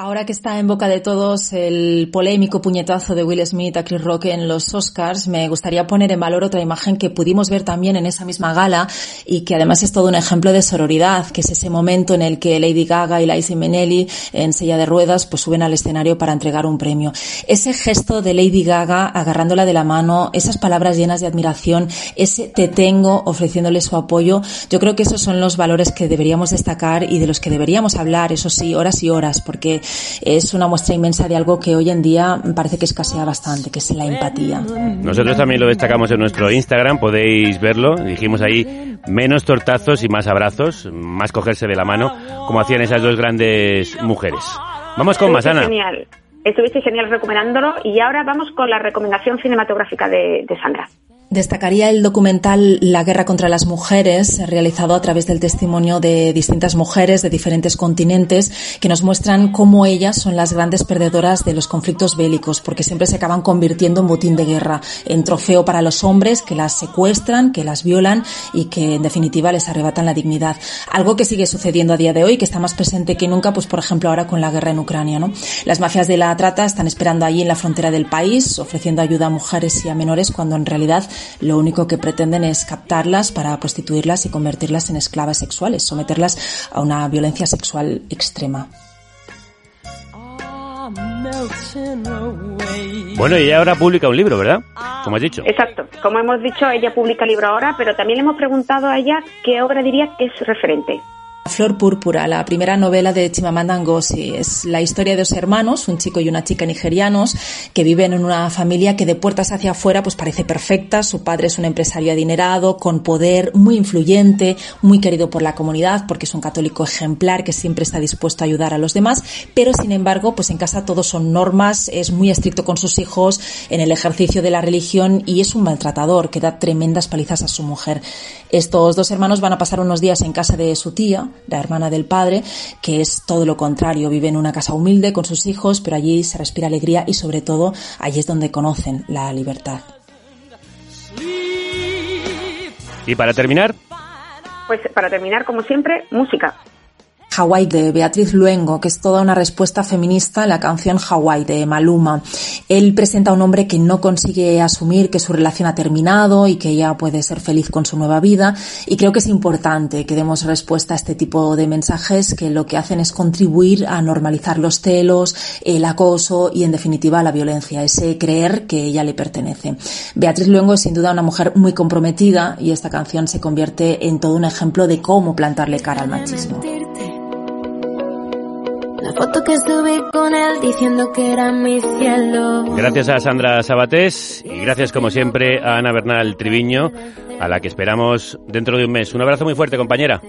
Ahora que está en boca de todos el polémico puñetazo de Will Smith a Chris Rock en los Oscars, me gustaría poner en valor otra imagen que pudimos ver también en esa misma gala y que además es todo un ejemplo de sororidad, que es ese momento en el que Lady Gaga y Liza Minnelli en silla de ruedas pues suben al escenario para entregar un premio. Ese gesto de Lady Gaga agarrándola de la mano, esas palabras llenas de admiración, ese te tengo ofreciéndole su apoyo, yo creo que esos son los valores que deberíamos destacar y de los que deberíamos hablar, eso sí, horas y horas, porque es una muestra inmensa de algo que hoy en día parece que escasea bastante, que es la empatía. Nosotros también lo destacamos en nuestro Instagram, podéis verlo. Dijimos ahí menos tortazos y más abrazos, más cogerse de la mano, como hacían esas dos grandes mujeres. Vamos con más, Estuviste Ana. Genial. Estuviste genial recomendándolo y ahora vamos con la recomendación cinematográfica de, de Sandra. Destacaría el documental La guerra contra las mujeres, realizado a través del testimonio de distintas mujeres de diferentes continentes, que nos muestran cómo ellas son las grandes perdedoras de los conflictos bélicos, porque siempre se acaban convirtiendo en botín de guerra, en trofeo para los hombres que las secuestran, que las violan y que en definitiva les arrebatan la dignidad. Algo que sigue sucediendo a día de hoy, que está más presente que nunca, pues por ejemplo ahora con la guerra en Ucrania, ¿no? Las mafias de la trata están esperando allí en la frontera del país, ofreciendo ayuda a mujeres y a menores cuando en realidad lo único que pretenden es captarlas para prostituirlas y convertirlas en esclavas sexuales, someterlas a una violencia sexual extrema. Bueno, y ella ahora publica un libro, ¿verdad? Como has dicho. Exacto. Como hemos dicho, ella publica libro ahora, pero también le hemos preguntado a ella qué obra diría que es referente. Flor Púrpura, la primera novela de Chimamanda Ngozi. Es la historia de dos hermanos, un chico y una chica nigerianos, que viven en una familia que de puertas hacia afuera pues parece perfecta. Su padre es un empresario adinerado, con poder, muy influyente, muy querido por la comunidad, porque es un católico ejemplar que siempre está dispuesto a ayudar a los demás. Pero sin embargo, pues en casa todos son normas, es muy estricto con sus hijos en el ejercicio de la religión y es un maltratador que da tremendas palizas a su mujer. Estos dos hermanos van a pasar unos días en casa de su tía, la hermana del padre, que es todo lo contrario, vive en una casa humilde con sus hijos, pero allí se respira alegría y sobre todo allí es donde conocen la libertad. Y para terminar, Pues para terminar, como siempre, música. Hawaii de Beatriz Luengo, que es toda una respuesta feminista a la canción Hawaii de Maluma. Él presenta a un hombre que no consigue asumir que su relación ha terminado y que ya puede ser feliz con su nueva vida. Y creo que es importante que demos respuesta a este tipo de mensajes que lo que hacen es contribuir a normalizar los celos, el acoso y en definitiva la violencia, ese creer que ella le pertenece. Beatriz Luengo es sin duda una mujer muy comprometida y esta canción se convierte en todo un ejemplo de cómo plantarle cara al machismo. La foto que subí con él diciendo que era mi cielo. gracias a Sandra Sabatés y gracias como siempre a Ana Bernal Triviño, a la que esperamos dentro de un mes. Un abrazo muy fuerte, compañera.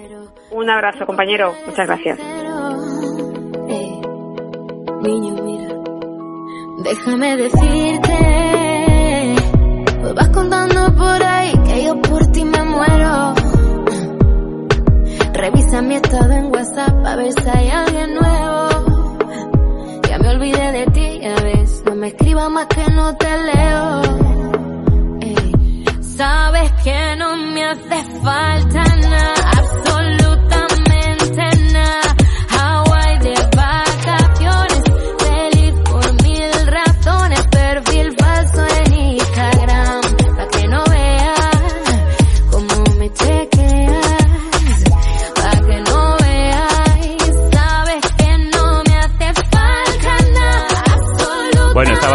Un abrazo, compañero. Muchas gracias. Niño, mira, déjame decirte. Pues vas contando por ahí que yo por ti me muero. Revisa mi estado en WhatsApp a ver si hay alguien nuevo. De ti, ya ves. No me escribas más que no te leo. Sabes que no me hace falta nada,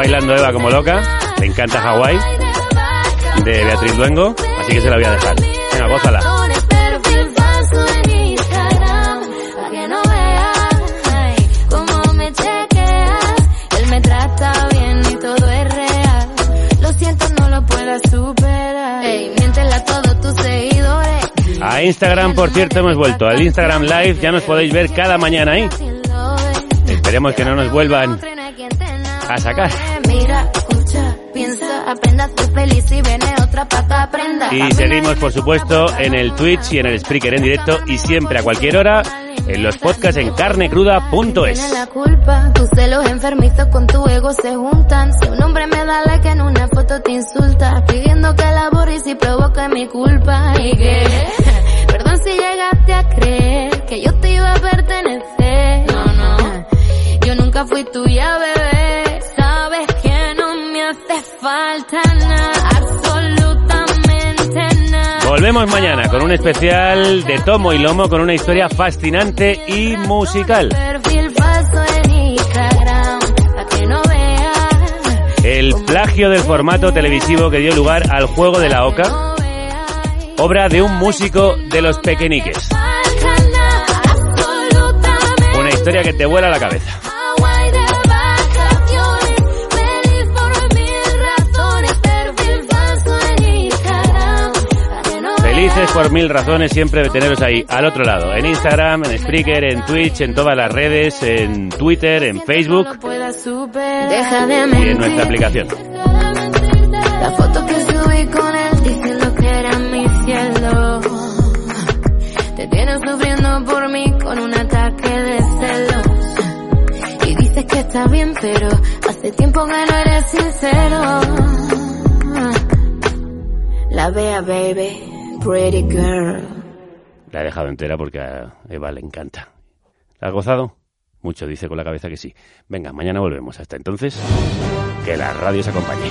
bailando Eva como loca. Le encanta Hawái de Beatriz Luengo, así que se la voy a dejar. Venga, gózala. A Instagram, por cierto, hemos vuelto. Al Instagram Live ya nos podéis ver cada mañana ahí. Esperemos que no nos vuelvan a sacar. Aprenda a ser feliz y viene otra pata aprenda. Y seguimos, por supuesto, en el Twitch y en el Spreaker en directo y siempre a cualquier hora en los podcasts en carnecruda.es. la culpa, tus celos enfermizos con tu ego se juntan. Si un hombre me da like en una foto te insulta, pidiendo que la borres y provoca mi culpa. Y que, perdón si llegaste a creer que yo te iba a pertenecer. No, no, yo nunca fui tuya, bebé. Hace falta nada, absolutamente nada. Volvemos mañana con un especial de tomo y lomo con una historia fascinante y musical. El plagio del formato televisivo que dio lugar al juego de la oca, obra de un músico de los pequeñiques. Una historia que te vuela la cabeza. Por mil razones siempre de teneros ahí, al otro lado. En Instagram, en Spreaker, en Twitch, en todas las redes, en Twitter, en Facebook y en nuestra aplicación. La foto que subí con él diciendo que era mi cielo. Te tienes sufriendo por mí con un ataque de celos. Y dices que está bien, pero hace tiempo que no eres sincero. La vea, baby, pretty girl. La he dejado entera porque a Eva le encanta. ¿La has gozado? Mucho dice con la cabeza que sí. Venga, mañana volvemos. Hasta entonces, que la radio se acompañe.